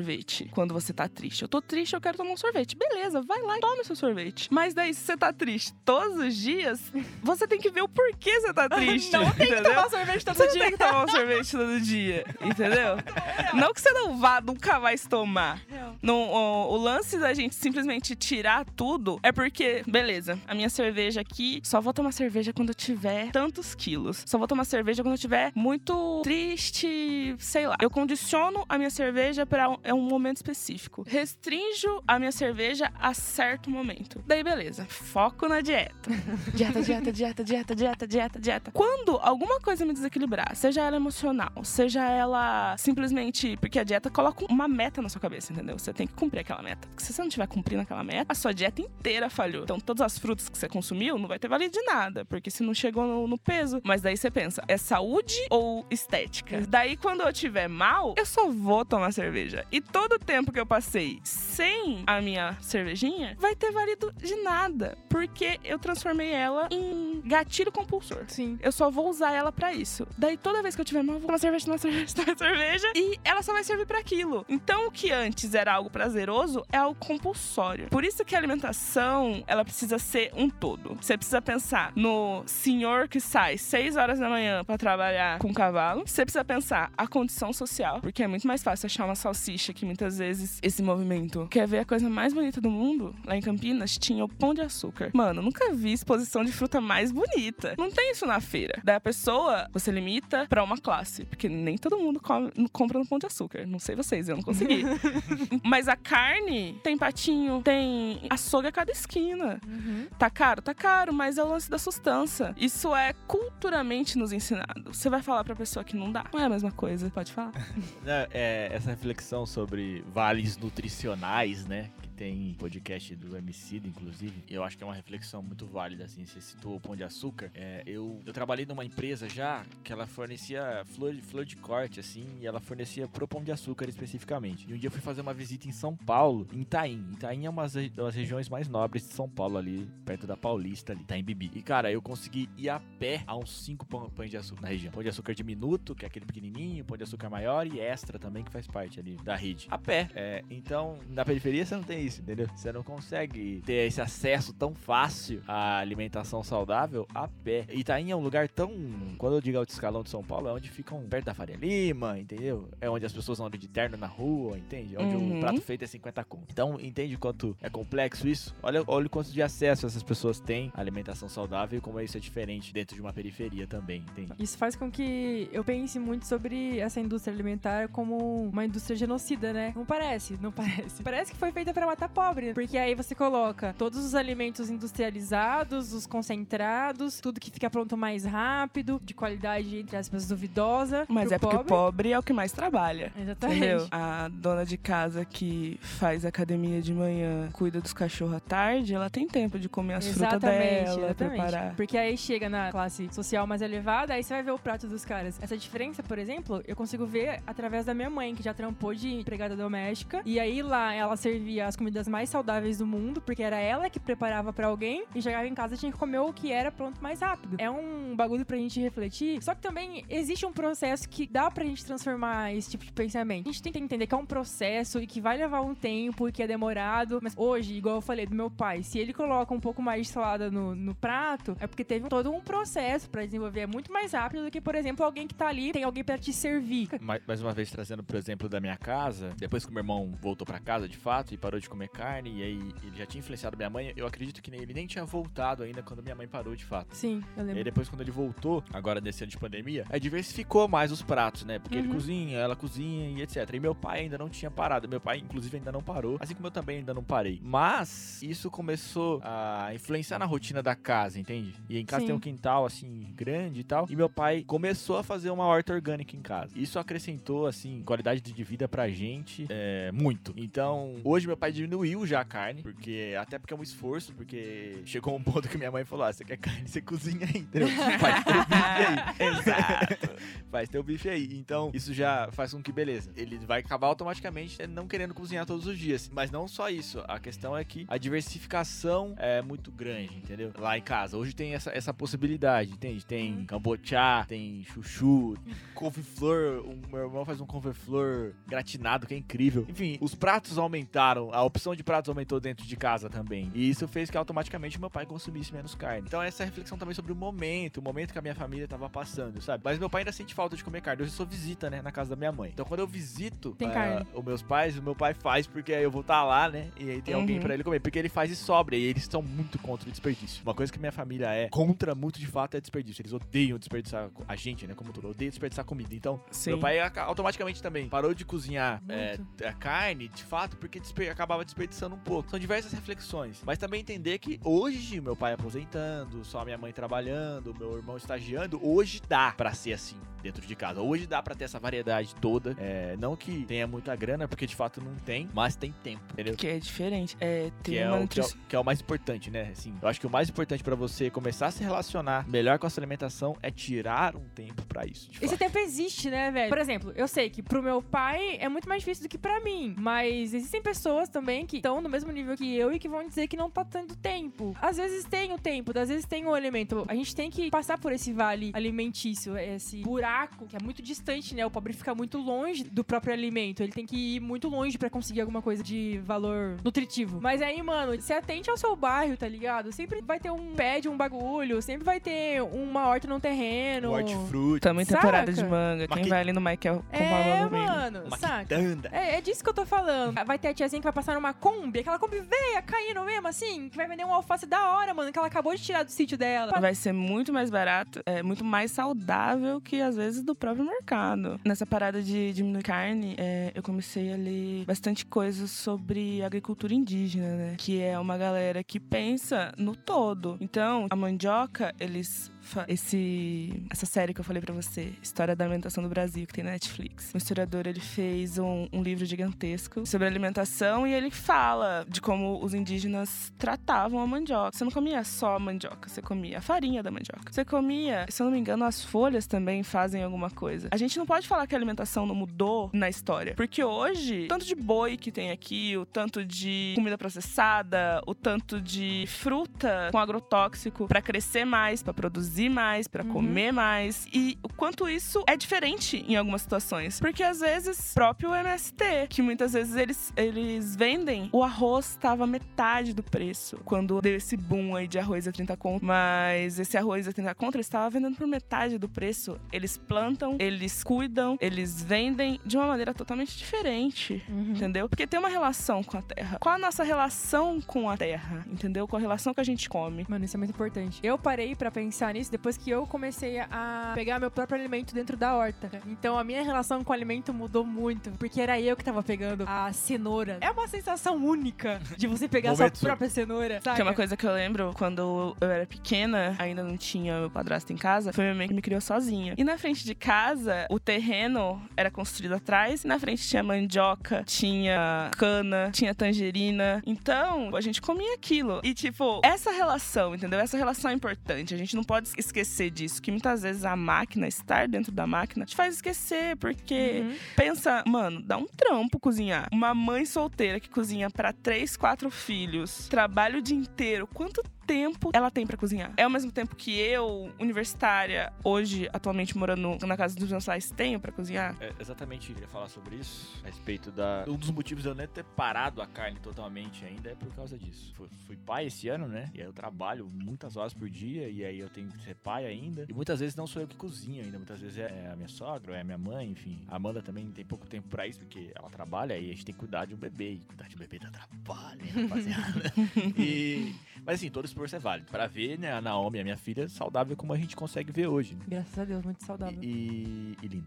quando você tá triste. Eu tô triste, eu quero tomar um sorvete. Beleza, vai lá e tome seu sorvete. Mas daí, se você tá triste todos os dias, você tem que ver o porquê você tá triste. Não tem que entendeu? tomar sorvete todo Você dia. tem que tomar um sorvete todo dia, entendeu? *laughs* Não que você não vá nunca mais tomar. Não, o, o lance da gente simplesmente tirar tudo é porque, beleza, a minha cerveja aqui, só vou tomar cerveja quando eu tiver tantos quilos. Só vou tomar cerveja quando eu tiver muito triste, sei lá. Eu condiciono a minha cerveja para um, é um momento específico. Restrinjo a minha cerveja a certo momento. Daí, beleza. Foco na dieta. *laughs* Dieta, dieta, dieta, dieta, dieta, dieta, dieta. Quando alguma coisa me desequilibrar, seja ela emocional, seja ela simplesmente. Porque a dieta coloca uma meta na sua cabeça, entendeu? Você tem que cumprir aquela meta. Porque se você não estiver cumprindo aquela meta, a sua dieta inteira falhou. Então, todas as frutas que você consumiu não vai ter valido de nada, porque se não chegou no, no peso. Mas daí você pensa, é saúde ou estética? Daí, quando eu tiver mal, eu só vou tomar cerveja. E todo o tempo que eu passei sem a minha cervejinha vai ter valido de nada, porque eu transformei ela em gatilho compulsor. Sim. Eu só vou usar ela pra isso. Daí toda vez que eu tiver mal, vou tomar cerveja, tomar cerveja, *laughs* tomar cerveja. E ela só vai servir pra aquilo. Então o que antes era algo prazeroso é algo compulsório. Por isso que a alimentação, ela precisa ser um todo. Você precisa pensar no senhor que sai 6 horas da manhã pra trabalhar com cavalo. Você precisa pensar a condição social, porque é muito mais fácil achar uma salsicha que muitas vezes esse movimento quer ver a coisa mais bonita do mundo. Lá em Campinas tinha o pão de açúcar. Mano, nunca vi exposição de fruta mais bonita. Não tem isso na feira. Daí a pessoa, você limita pra uma classe, porque nem todo mundo come- compra no pão de açúcar. Não sei vocês, eu não consegui. *laughs* Mas a carne tem patinho, tem açougue a cada esquina. Uhum. Tá caro? Tá caro, mas é o lance da sustância. Isso é culturalmente nos ensinado. Você vai falar pra pessoa que não dá. Não é a mesma coisa. Pode falar. *laughs* É, essa reflexão sobre vales nutricionais, né? Que tem podcast do MC, inclusive. Eu acho que é uma reflexão muito válida, assim. Você citou o Pão de Açúcar. É, eu, eu trabalhei numa empresa já que ela fornecia flor, flor de corte, assim, e ela fornecia pro Pão de Açúcar especificamente. E um dia eu fui fazer uma visita em São Paulo, em Itaim. Itaim é uma das- regiões mais nobres de São Paulo, ali, perto da Paulista, ali, Itaim Bibi. E, cara, eu consegui ir a pé a uns 5 pão, pães de açúcar na região. Pão de açúcar diminuto, que é aquele pequenininho, pão de açúcar maior e extra também, que faz parte ali da rede. A pé. É, então, na periferia você não tem isso, entendeu? Você não consegue ter esse acesso tão fácil à alimentação saudável a pé. Itaim é um lugar tão. Quando eu digo alto escalão de São Paulo, é onde ficam perto da Faria Lima, entendeu? É onde as pessoas andam de terno na rua, entende? É onde Uhum. o prato feito é 50 conto. Então, entende quanto é complexo isso? Olha, olha o quanto de acesso essas pessoas têm à alimentação saudável e como isso é diferente dentro de uma periferia também, entende? Isso faz com que eu pense muito sobre essa indústria alimentar como uma indústria genocida, né? Não parece, não *laughs* parece. Parece que foi feita pra matar pobre, porque aí você coloca todos os alimentos industrializados, os concentrados, tudo que fica pronto mais rápido, de qualidade, entre aspas, duvidosa. Mas é porque pobre. o pobre é o que mais trabalha. Exatamente. Entendeu? A dona de casa que faz academia de manhã, cuida dos cachorros à tarde, ela tem tempo de comer as frutas dela, exatamente. preparar. Porque aí chega na classe social mais elevada, aí você vai ver o prato dos caras. Essa diferença, por exemplo, eu consigo ver através da minha mãe, que já trampou de empregada doméstica. E aí lá ela servia as comidas mais saudáveis do mundo, porque era ela que preparava pra alguém e chegava em casa tinha que comer o que era pronto mais rápido. É um bagulho pra gente refletir. Só que também existe um processo que dá pra gente transformar esse tipo de pensamento. A gente tem que entender que é um processo e que vai levar um tempo e que é demorado. Mas hoje, igual eu falei do meu pai, se ele coloca um pouco mais de salada no, no prato, é porque teve todo um processo pra desenvolver. É muito mais rápido do que, por exemplo, alguém que tá ali, tem alguém pra te servir. Mais, mais uma vez trazendo pro exemplo da minha casa, depois que o meu irmão voltou pra casa de fato e parou de comer carne, e aí ele já tinha influenciado minha mãe, eu acredito que nem- ele nem tinha voltado ainda quando minha mãe parou de fato. Sim, eu E aí lembro. depois quando ele voltou, agora nesse ano de pandemia, aí diversificou mais os pratos, né? Porque ele Uhum. cozinha, ela cozinha e etc. E meu pai ainda não tinha parado. Meu pai, inclusive, ainda não parou. Assim como eu também ainda não parei. Mas isso começou a influenciar na rotina da casa, entende? E em casa Sim. tem um quintal, assim, grande e tal. E meu pai começou a fazer uma horta orgânica em casa. Isso acrescentou, assim, qualidade de vida pra gente é, muito. Então, hoje meu pai diminuiu já a carne, porque até porque é um esforço, porque chegou um ponto que minha mãe falou: ah, você quer carne, você cozinha aí, entendeu? *laughs* Faz teu bife aí. Exato. *laughs* Faz teu bife aí. Então, isso já faz com que, beleza, ele vai acabar automaticamente é, não querendo cozinhar todos os dias. Mas não só isso. A questão é que a diversificação é muito grande, entendeu? Lá em casa. Hoje tem essa, essa possibilidade, entende? Tem cambochá, tem chuchu, couve-flor. O meu irmão faz um couve-flor gratinado, que é incrível. Enfim, os pratos aumentaram, a opção de pratos aumentou dentro de casa também. E isso fez que automaticamente meu pai consumisse menos carne. Então essa reflexão também sobre o momento, o momento que a minha família tava passando, sabe? Mas meu pai ainda sente falta de comer carne. Eu sou visita, né, na casa da minha mãe. Então quando eu visito carne. os meus pais, o meu pai faz porque aí eu vou estar lá, né? E aí tem alguém Uhum. pra ele comer. Porque ele faz e sobra. E eles são muito contra o desperdício. Uma coisa que minha família é contra muito de fato é desperdício. Eles odeiam desperdiçar a gente, né? Como todo, odeia desperdiçar comida. Então, Sim. meu pai automaticamente também parou de cozinhar é, carne, de fato, porque acabava desperdiçando um pouco. São diversas reflexões. Mas também entender que hoje, meu pai aposentando, só minha mãe trabalhando, meu irmão estagiando, hoje dá pra ser assim dentro de casa. Hoje dá pra ter essa variedade toda. É, não que tenha muita grana, porque de fato não tem, mas tem tempo, entendeu? Que é diferente. É, tem Que é, uma o, que, é, que é o mais importante, né? Assim, eu acho que o mais importante pra você começar a se relacionar melhor com a sua alimentação é tirar um tempo pra isso. de Esse fato. tempo existe, né, velho? Por exemplo, eu sei que pro meu pai é muito mais difícil do que pra mim. Mas existem pessoas também que estão no mesmo nível que eu e que vão dizer que não tá tendo tempo. Às vezes tem o tempo, às vezes tem o alimento. A gente tem que passar por esse vale alimentício, esse buraco que é muito distante, né? O pobre fica muito longe do próprio alimento. Ele tem que ir muito longe pra conseguir alguma coisa de valor nutritivo. Mas aí, mano, se atente ao seu bairro, tá ligado? Sempre vai ter um pé de um bagulho, sempre vai ter uma horta num terreno. Hortifruti, Também temporada Saca? de manga. Quem Maqui- vai ali no Michael comprar É, mano, saca? É, é disso que eu tô falando. Vai ter a tiazinha que vai passar numa Kombi, aquela Kombi veia caindo mesmo, assim, que vai vender um alface da hora, mano, que ela acabou de tirar do sítio dela. Vai ser muito mais barato, é muito mais saudável que às vezes do próprio mercado. Nessa parada de diminuir carne, é, eu comecei a ler bastante coisas sobre agricultura indígena, né? Que é uma galera que pensa no todo. Então, a mandioca, eles esse essa série que eu falei pra você, História da Alimentação do Brasil, que tem na Netflix. O historiador ele fez um, um livro gigantesco sobre alimentação e ele fala de como os indígenas tratavam a mandioca. Você não comia só a mandioca, você comia a farinha da mandioca. Você comia, se eu não me engano, as folhas também fazem alguma coisa. A gente não pode falar que a alimentação não mudou na história, porque hoje, tanto de boi que tem aqui, o tanto de comida processada, o tanto de fruta com agrotóxico pra crescer mais, pra produzir mais, pra Uhum. comer mais e o quanto isso é diferente em algumas situações, porque às vezes próprio MST, que muitas vezes eles eles vendem o arroz estava metade do preço quando deu esse boom aí de arroz a 30 conto. Mas esse arroz a 30 conto eles estavam vendendo por metade do preço. Eles plantam, eles cuidam, eles vendem de uma maneira totalmente diferente, Uhum. entendeu? Porque tem uma relação com a terra. Qual a nossa relação com a terra, entendeu? Com a relação que a gente come. Mano, isso é muito importante. Eu parei pra pensar nisso depois que eu comecei a pegar meu próprio alimento dentro da horta. Então a minha relação com o alimento mudou muito, porque era eu que tava pegando a cenoura. É uma sensação única de você pegar a sua própria cenoura. Que é uma coisa que eu lembro quando eu era pequena, ainda não tinha meu padrasto em casa, foi minha mãe que me criou sozinha. E na frente de casa, o terreno era construído atrás, e na frente tinha mandioca, tinha cana, tinha tangerina. Então, a gente comia aquilo. E, tipo, essa relação, entendeu? Essa relação é importante. A gente não pode esquecer disso. Que muitas vezes a máquina, estar dentro da máquina, te faz esquecer, porque Uhum. pensa, mano, dá um trampo cozinhar. Uma mãe solteira que cozinha pra três, quatro filhos, trabalha o dia inteiro. Quanto tempo ela tem pra cozinhar? É ao mesmo tempo que eu, universitária, hoje, atualmente morando na casa dos meus pais, tenho pra cozinhar? É, exatamente, eu queria falar sobre isso. A respeito da. Um dos motivos de eu não ter parado a carne totalmente ainda é por causa disso. Fui, fui pai esse ano, né? E aí eu trabalho muitas horas por dia. E aí eu tenho que ser pai ainda. E muitas vezes não sou eu que cozinho ainda. Muitas vezes é a minha sogra, é a minha mãe, enfim. A Amanda também tem pouco tempo pra isso, porque ela trabalha e a gente tem que cuidar de um bebê. E cuidar de um bebê dá trabalho, hein, rapaziada. *laughs* e. Mas assim, todo esforço é válido. Pra ver, né, a Naomi, a minha filha, saudável como a gente consegue ver hoje. né? Graças a Deus, muito saudável. E, e linda.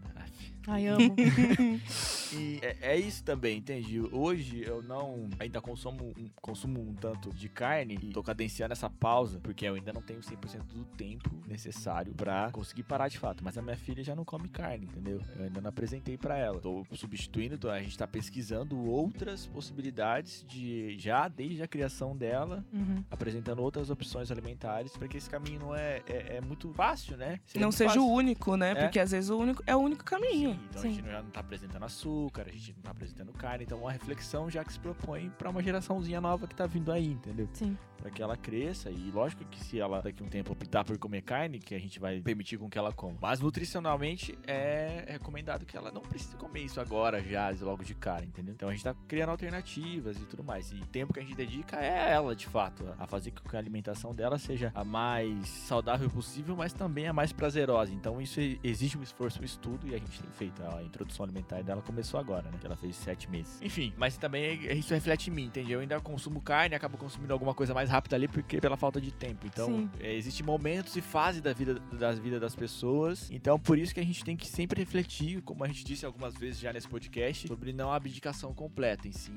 Ai, amo. *laughs* E é, é isso também, entendi. Hoje eu não ainda consumo um, consumo um tanto de carne e tô cadenciando essa pausa porque eu ainda não tenho 100% do tempo necessário pra conseguir parar de fato. Mas a minha filha já não come carne, entendeu? Eu ainda não apresentei pra ela. Tô substituindo, tô- a gente tá pesquisando outras possibilidades de já desde a criação dela, Uhum. apresentando outras opções alimentares para que esse caminho não é, é, é muito fácil, né? Seria Não seja fácil. o único, né? É. Porque às vezes o único é o único caminho. Então Sim. a gente já não tá apresentando açúcar, a gente não tá apresentando carne, então é uma reflexão já que se propõe pra uma geraçãozinha nova que tá vindo aí, entendeu? Sim. Pra que ela cresça e lógico que se ela daqui a um tempo optar por comer carne, que a gente vai permitir com que ela coma. Mas nutricionalmente é recomendado que ela não precise comer isso agora já, logo de cara, entendeu? Então a gente tá criando alternativas e tudo mais. E o tempo que a gente dedica é ela, de fato, a fazer com que a alimentação dela seja a mais saudável possível, mas também a mais prazerosa. Então isso exige um esforço, um estudo e a gente tem feito. A introdução alimentar dela começou agora, né? Que ela fez sete meses. Enfim, mas também isso reflete em mim, entendeu? Eu ainda consumo carne, acabo consumindo alguma coisa mais rápida ali porque pela falta de tempo. Então, é, existem momentos e fases da vida das vida das pessoas. Então, por isso que a gente tem que sempre refletir, como a gente disse algumas vezes já nesse podcast, sobre não a abdicação completa, em sim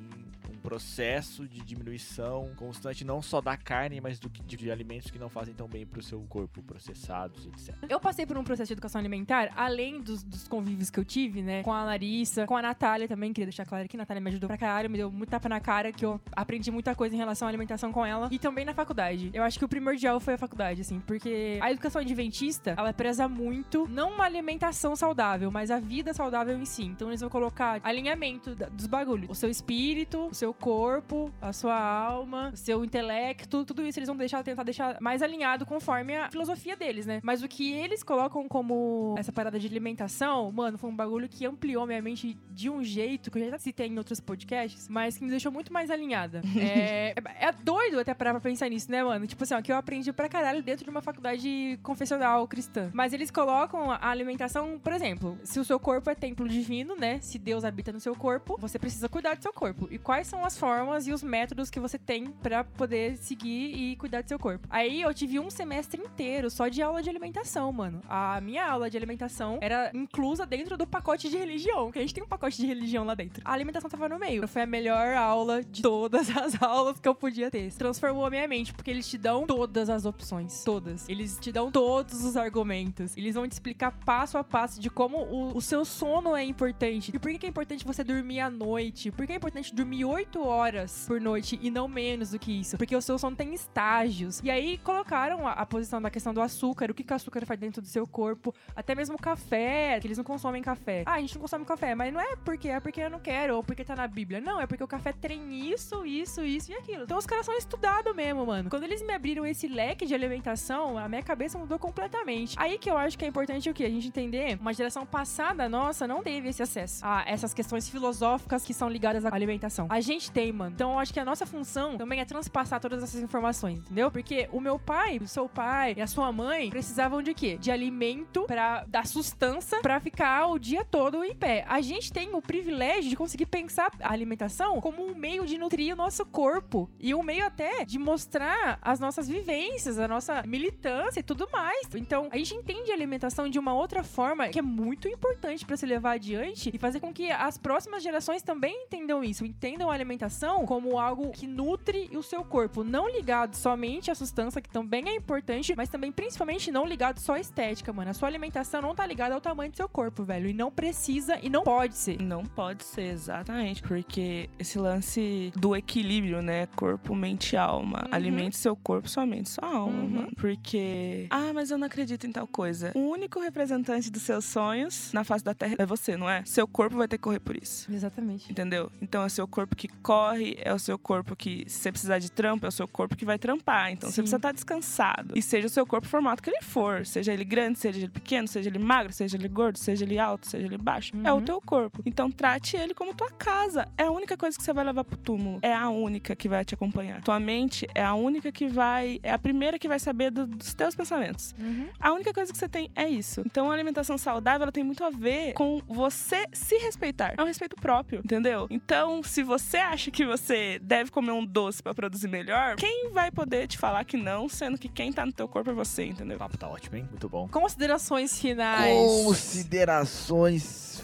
um processo de diminuição constante, não só da carne, mas do que- de, de alimentos que não fazem tão bem pro seu corpo, processados, etc. Eu passei por um processo de educação alimentar, além dos, dos convívios que eu tive, né? Com a Larissa, com a Natália também, queria deixar claro que a Natália me ajudou pra caralho, me deu muito tapa na cara, que eu aprendi muita coisa em relação à alimentação com ela. E também na faculdade. Eu acho que o primordial foi a faculdade, assim, porque a educação adventista, ela preza muito, não uma alimentação saudável, mas a vida saudável em si. Então eles vão colocar alinhamento dos bagulhos. O seu espírito, o seu corpo, a sua alma, o seu intelecto, tudo isso eles vão deixar, tentar deixar mais alinhado conforme a filosofia deles, né? Mas o que eles colocam como essa parada de alimentação, mano, foi um bagulho que ampliou minha mente de um jeito que eu já citei em outros podcasts, mas que me deixou muito mais alinhada. *laughs* é, é doido até parar pra pensar nisso, né, mano? Tipo assim, ó, que eu aprendi pra caralho dentro de uma faculdade confessional cristã. Mas eles colocam a alimentação, por exemplo, se o seu corpo é templo divino, né? Se Deus habita no seu corpo, você precisa cuidar do seu corpo. E quais são as formas e os métodos que você tem pra poder seguir e cuidar do seu corpo? Aí eu tive um semestre inteiro só de aula de alimentação, mano. A minha aula de alimentação era inclusa dentro do pacote de religião, que a gente tem um pacote de religião lá dentro. A alimentação tava no meio. Foi a melhor aula de todas *laughs* as aulas que eu podia ter. Transformou a minha mente, porque eles te dão todas as opções. Todas. Eles te dão todos os argumentos. Eles vão te explicar passo a passo de como o, o seu sono é importante. E por que é importante você dormir à noite? Por que é importante dormir 8 horas por noite e não menos do que isso? Porque o seu sono tem estágios. E aí colocaram a, a posição da questão do açúcar, o que, que o açúcar faz dentro do seu corpo, até mesmo café, que eles não consomem café. Ah, a gente não consome café, mas não é porque é porque eu não quero ou porque tá na Bíblia. Não, é porque o café tem isso, isso, isso e aquilo. Então os caras são estudados mesmo, mano. Quando eles me abriram esse leque de alimentação, a minha cabeça mudou completamente. Aí que eu acho que é importante o quê? A gente entender, uma geração passada nossa não teve esse acesso a essas questões filosóficas que são ligadas à alimentação. A gente tem, mano. Então eu acho que a nossa função também é transpassar todas essas informações, entendeu? Porque o meu pai, o seu pai e a sua mãe precisavam de quê? De alimento para dar sustância para ficar o dia todo em pé. A gente tem o privilégio de conseguir pensar a alimentação como um meio de nutrir o nosso corpo e um meio até de mostrar as nossas vivências, a nossa militância e tudo mais. Então, a gente entende a alimentação de uma outra forma que é muito importante para se levar adiante e fazer com que as próximas gerações também entendam isso, entendam a alimentação como algo que nutre o seu corpo, não ligado somente à sustância, que também é importante, mas também principalmente não ligado só à estética, mano. A sua alimentação não tá ligada ao tamanho do seu corpo, velho, e não precisa e não pode ser. Não pode ser, exatamente. Porque esse lance do equilíbrio, né? Corpo, mente e alma. Uhum. Alimente seu corpo, sua mente, sua alma. Uhum. mano. Porque. Ah, mas eu não acredito em tal coisa. O único representante dos seus sonhos na face da Terra é você, não é? Seu corpo vai ter que correr por isso. Exatamente. Entendeu? Então é o seu corpo que corre, é o seu corpo que, se você precisar de trampo, é o seu corpo que vai trampar. Então Sim. você precisa estar descansado. E seja o seu corpo o formato que ele for. Seja ele grande, seja ele pequeno, seja ele magro, seja ele gordo, seja ele alto, seja ele baixo. É o Uhum. teu corpo. Então trate ele como tua casa. É a única coisa que você vai levar pro túmulo. É a única que vai te acompanhar. Tua mente é a única que vai. É a primeira que vai saber do- dos teus pensamentos. Uhum. A única coisa que você tem é isso. Então a alimentação saudável ela tem muito a ver com você se respeitar. É um respeito próprio, entendeu? Então, se você acha que você deve comer um doce pra produzir melhor, quem vai poder te falar que não, sendo que quem tá no teu corpo é você, entendeu? O papo tá ótimo, hein? Muito bom. Considerações finais. Considerações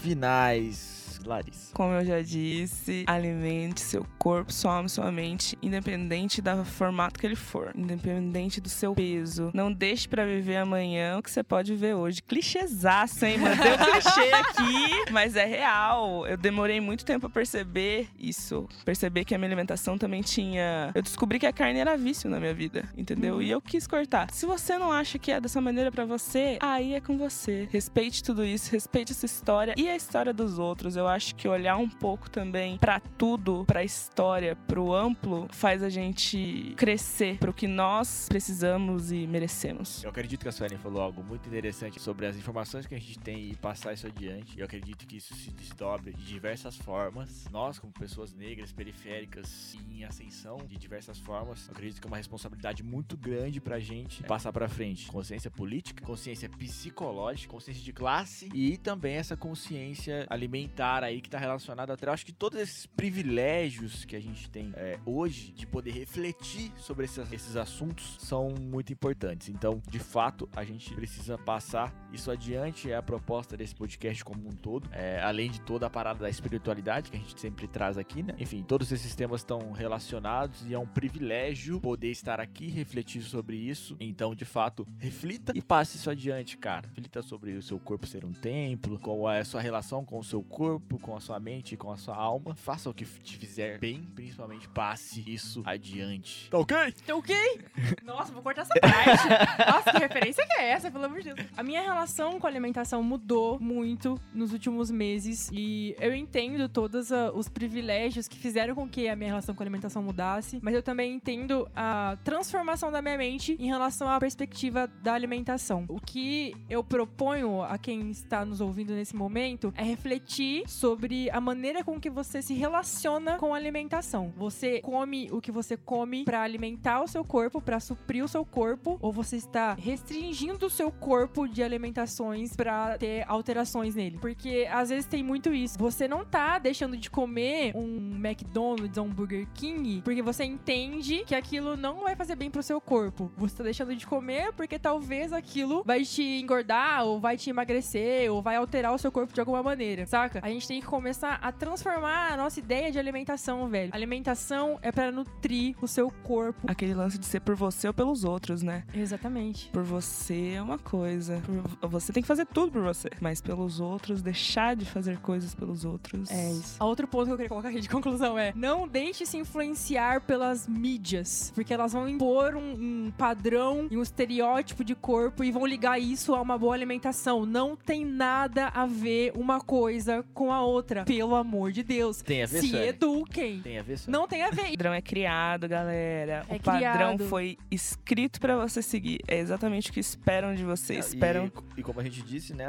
finais. Larissa. Como eu já disse, alimente seu corpo, sua alma sua mente, independente do formato que ele for, independente do seu peso. Não deixe pra viver amanhã o que você pode viver hoje. Clichêzaço, hein? Mandei um clichê aqui, *laughs* mas é real. Eu demorei muito tempo a perceber isso. Perceber que a minha alimentação também tinha. Eu descobri que a carne era vício na minha vida, entendeu? E eu quis cortar. Se você não acha que é dessa maneira pra você, aí é com você. Respeite tudo isso, respeite essa história e a história dos outros. Eu acho que olhar um pouco também pra tudo, pra história, pro amplo, faz a gente crescer pro que nós precisamos e merecemos. Eu acredito que a Suelen falou algo muito interessante sobre as informações que a gente tem e passar isso adiante. Eu acredito que isso se desdobre de diversas formas. Nós, como pessoas negras, periféricas e em ascensão de diversas formas, eu acredito que é uma responsabilidade muito grande pra gente passar pra frente. Consciência política, consciência psicológica, consciência de classe e também essa consciência alimentar aí que tá relacionada até. Acho que todos esses privilégios que a gente tem é, hoje de poder refletir sobre esses, esses assuntos são muito importantes. Então, de fato, a gente precisa passar isso adiante. É a proposta desse podcast como um todo. É, além de toda a parada da espiritualidade que a gente sempre traz aqui, né? Enfim, todos esses temas estão relacionados e é um privilégio poder estar aqui refletir sobre isso. Então, de fato, reflita e passe isso adiante, cara. Reflita sobre o seu corpo ser um templo, qual é a sua relação com o seu corpo, com a sua mente, com a sua alma. Faça o que te fizer bem, principalmente passe isso adiante. Tá ok? Tá ok? *laughs* Nossa, vou cortar essa parte. Nossa, que referência que é essa, pelo amor de Deus? A minha relação com a alimentação mudou muito nos últimos meses e eu entendo todos ah, os privilégios que fizeram com que a minha relação com a alimentação mudasse, mas eu também entendo a transformação da minha mente em relação à perspectiva da alimentação. O que eu proponho a quem está nos ouvindo nesse momento é refletir sobre a maneira com que você se relaciona com a alimentação. Você come o que você come para alimentar o seu corpo, para suprir o seu corpo, ou você está restringindo o seu corpo de alimentações para ter alterações nele? Porque às vezes tem muito isso. Você não tá deixando de comer um McDonald's ou um Burger King porque você entende que aquilo não vai fazer bem pro seu corpo. Você tá deixando de comer porque talvez aquilo vai te engordar ou vai te emagrecer ou vai alterar o seu corpo de alguma maneira, saca? A gente tem que começar a transformar a nossa ideia de alimentação, velho. Alimentação é para nutrir o seu corpo. Aquele lance de ser por você ou pelos outros, né? Exatamente. Por você é uma coisa. Por- Você tem que fazer tudo por você. Mas pelos outros, deixar de fazer coisas pelos outros. É isso. Outro ponto que eu queria colocar aqui de conclusão é: não deixe se influenciar pelas mídias, porque elas vão impor um, um padrão e um estereótipo de corpo e vão ligar isso a uma boa alimentação. Não tem nada a ver uma coisa com a outra. Pelo amor de Deus. Tem a ver, Se Suelen? eduquem. Tem a ver, Suelen? Não tem a ver. O padrão é criado, galera. É o padrão criado. foi escrito pra você seguir. É exatamente o que esperam de você. É, Esperam. E, e como a gente disse, né,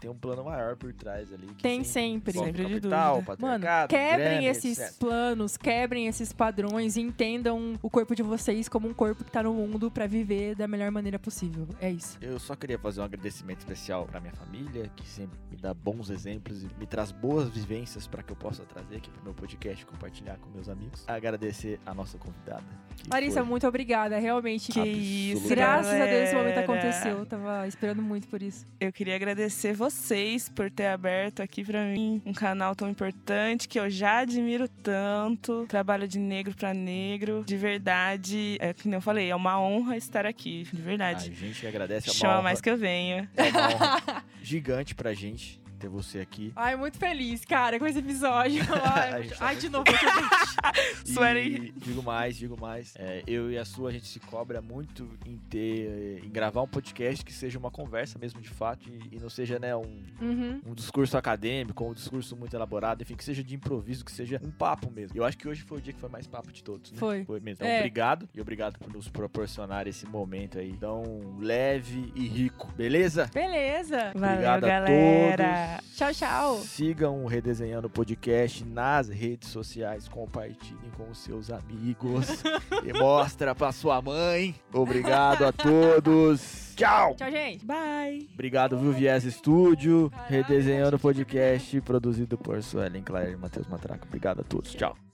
tem um plano maior por trás ali. que Tem sempre. Sempre de capital, dúvida. Mano, quebrem grana, esses etc. planos, quebrem esses padrões, entendam o corpo de vocês como um corpo que tá no mundo pra viver da melhor maneira possível. É isso. Eu só queria fazer um agradecimento especial pra minha família, que sempre me dá bons exemplos e me traz boas vivências pra que eu possa trazer aqui pro meu podcast e compartilhar com meus amigos. Agradecer a nossa convidada. Larissa, foi muito obrigada. Realmente. Que isso, Graças a Deus esse momento galera. aconteceu. Eu tava esperando muito por isso. Eu queria agradecer vocês por ter aberto aqui pra mim um canal tão importante que eu já admiro tanto. Trabalho de negro pra negro. De verdade, é que nem eu falei, é uma honra estar aqui. De A verdade. gente agradece a Chama honra, mais que eu venha. é uma honra *laughs* gigante pra gente ter você aqui. Ai, muito feliz, cara, com esse episódio. *laughs* Ai, tá ai de novo. gente. Suelen. E digo mais, digo mais. É, eu e a sua, a gente se cobra muito em ter, em gravar um podcast que seja uma conversa mesmo de fato e, e não seja, né, um, Uhum. um discurso acadêmico, um discurso muito elaborado, enfim, que seja de improviso, que seja um papo mesmo. Eu acho que hoje foi o dia que foi mais papo de todos, né? Foi. Foi mesmo. Então, É. obrigado e obrigado por nos proporcionar esse momento aí tão leve e rico, beleza? Beleza. Valeu, Obrigado a galera. todos. Tchau, tchau. Sigam o Redesenhando Podcast nas redes sociais, compartilhem com os seus amigos *laughs* e mostra pra sua mãe. Obrigado a *laughs* todos. Tchau. Tchau, gente. Bye. Obrigado, Viu Viés Estúdio, Redesenhando Podcast, produzido por Suelen Claire e Matheus Matraca. Obrigado a todos. Tchau.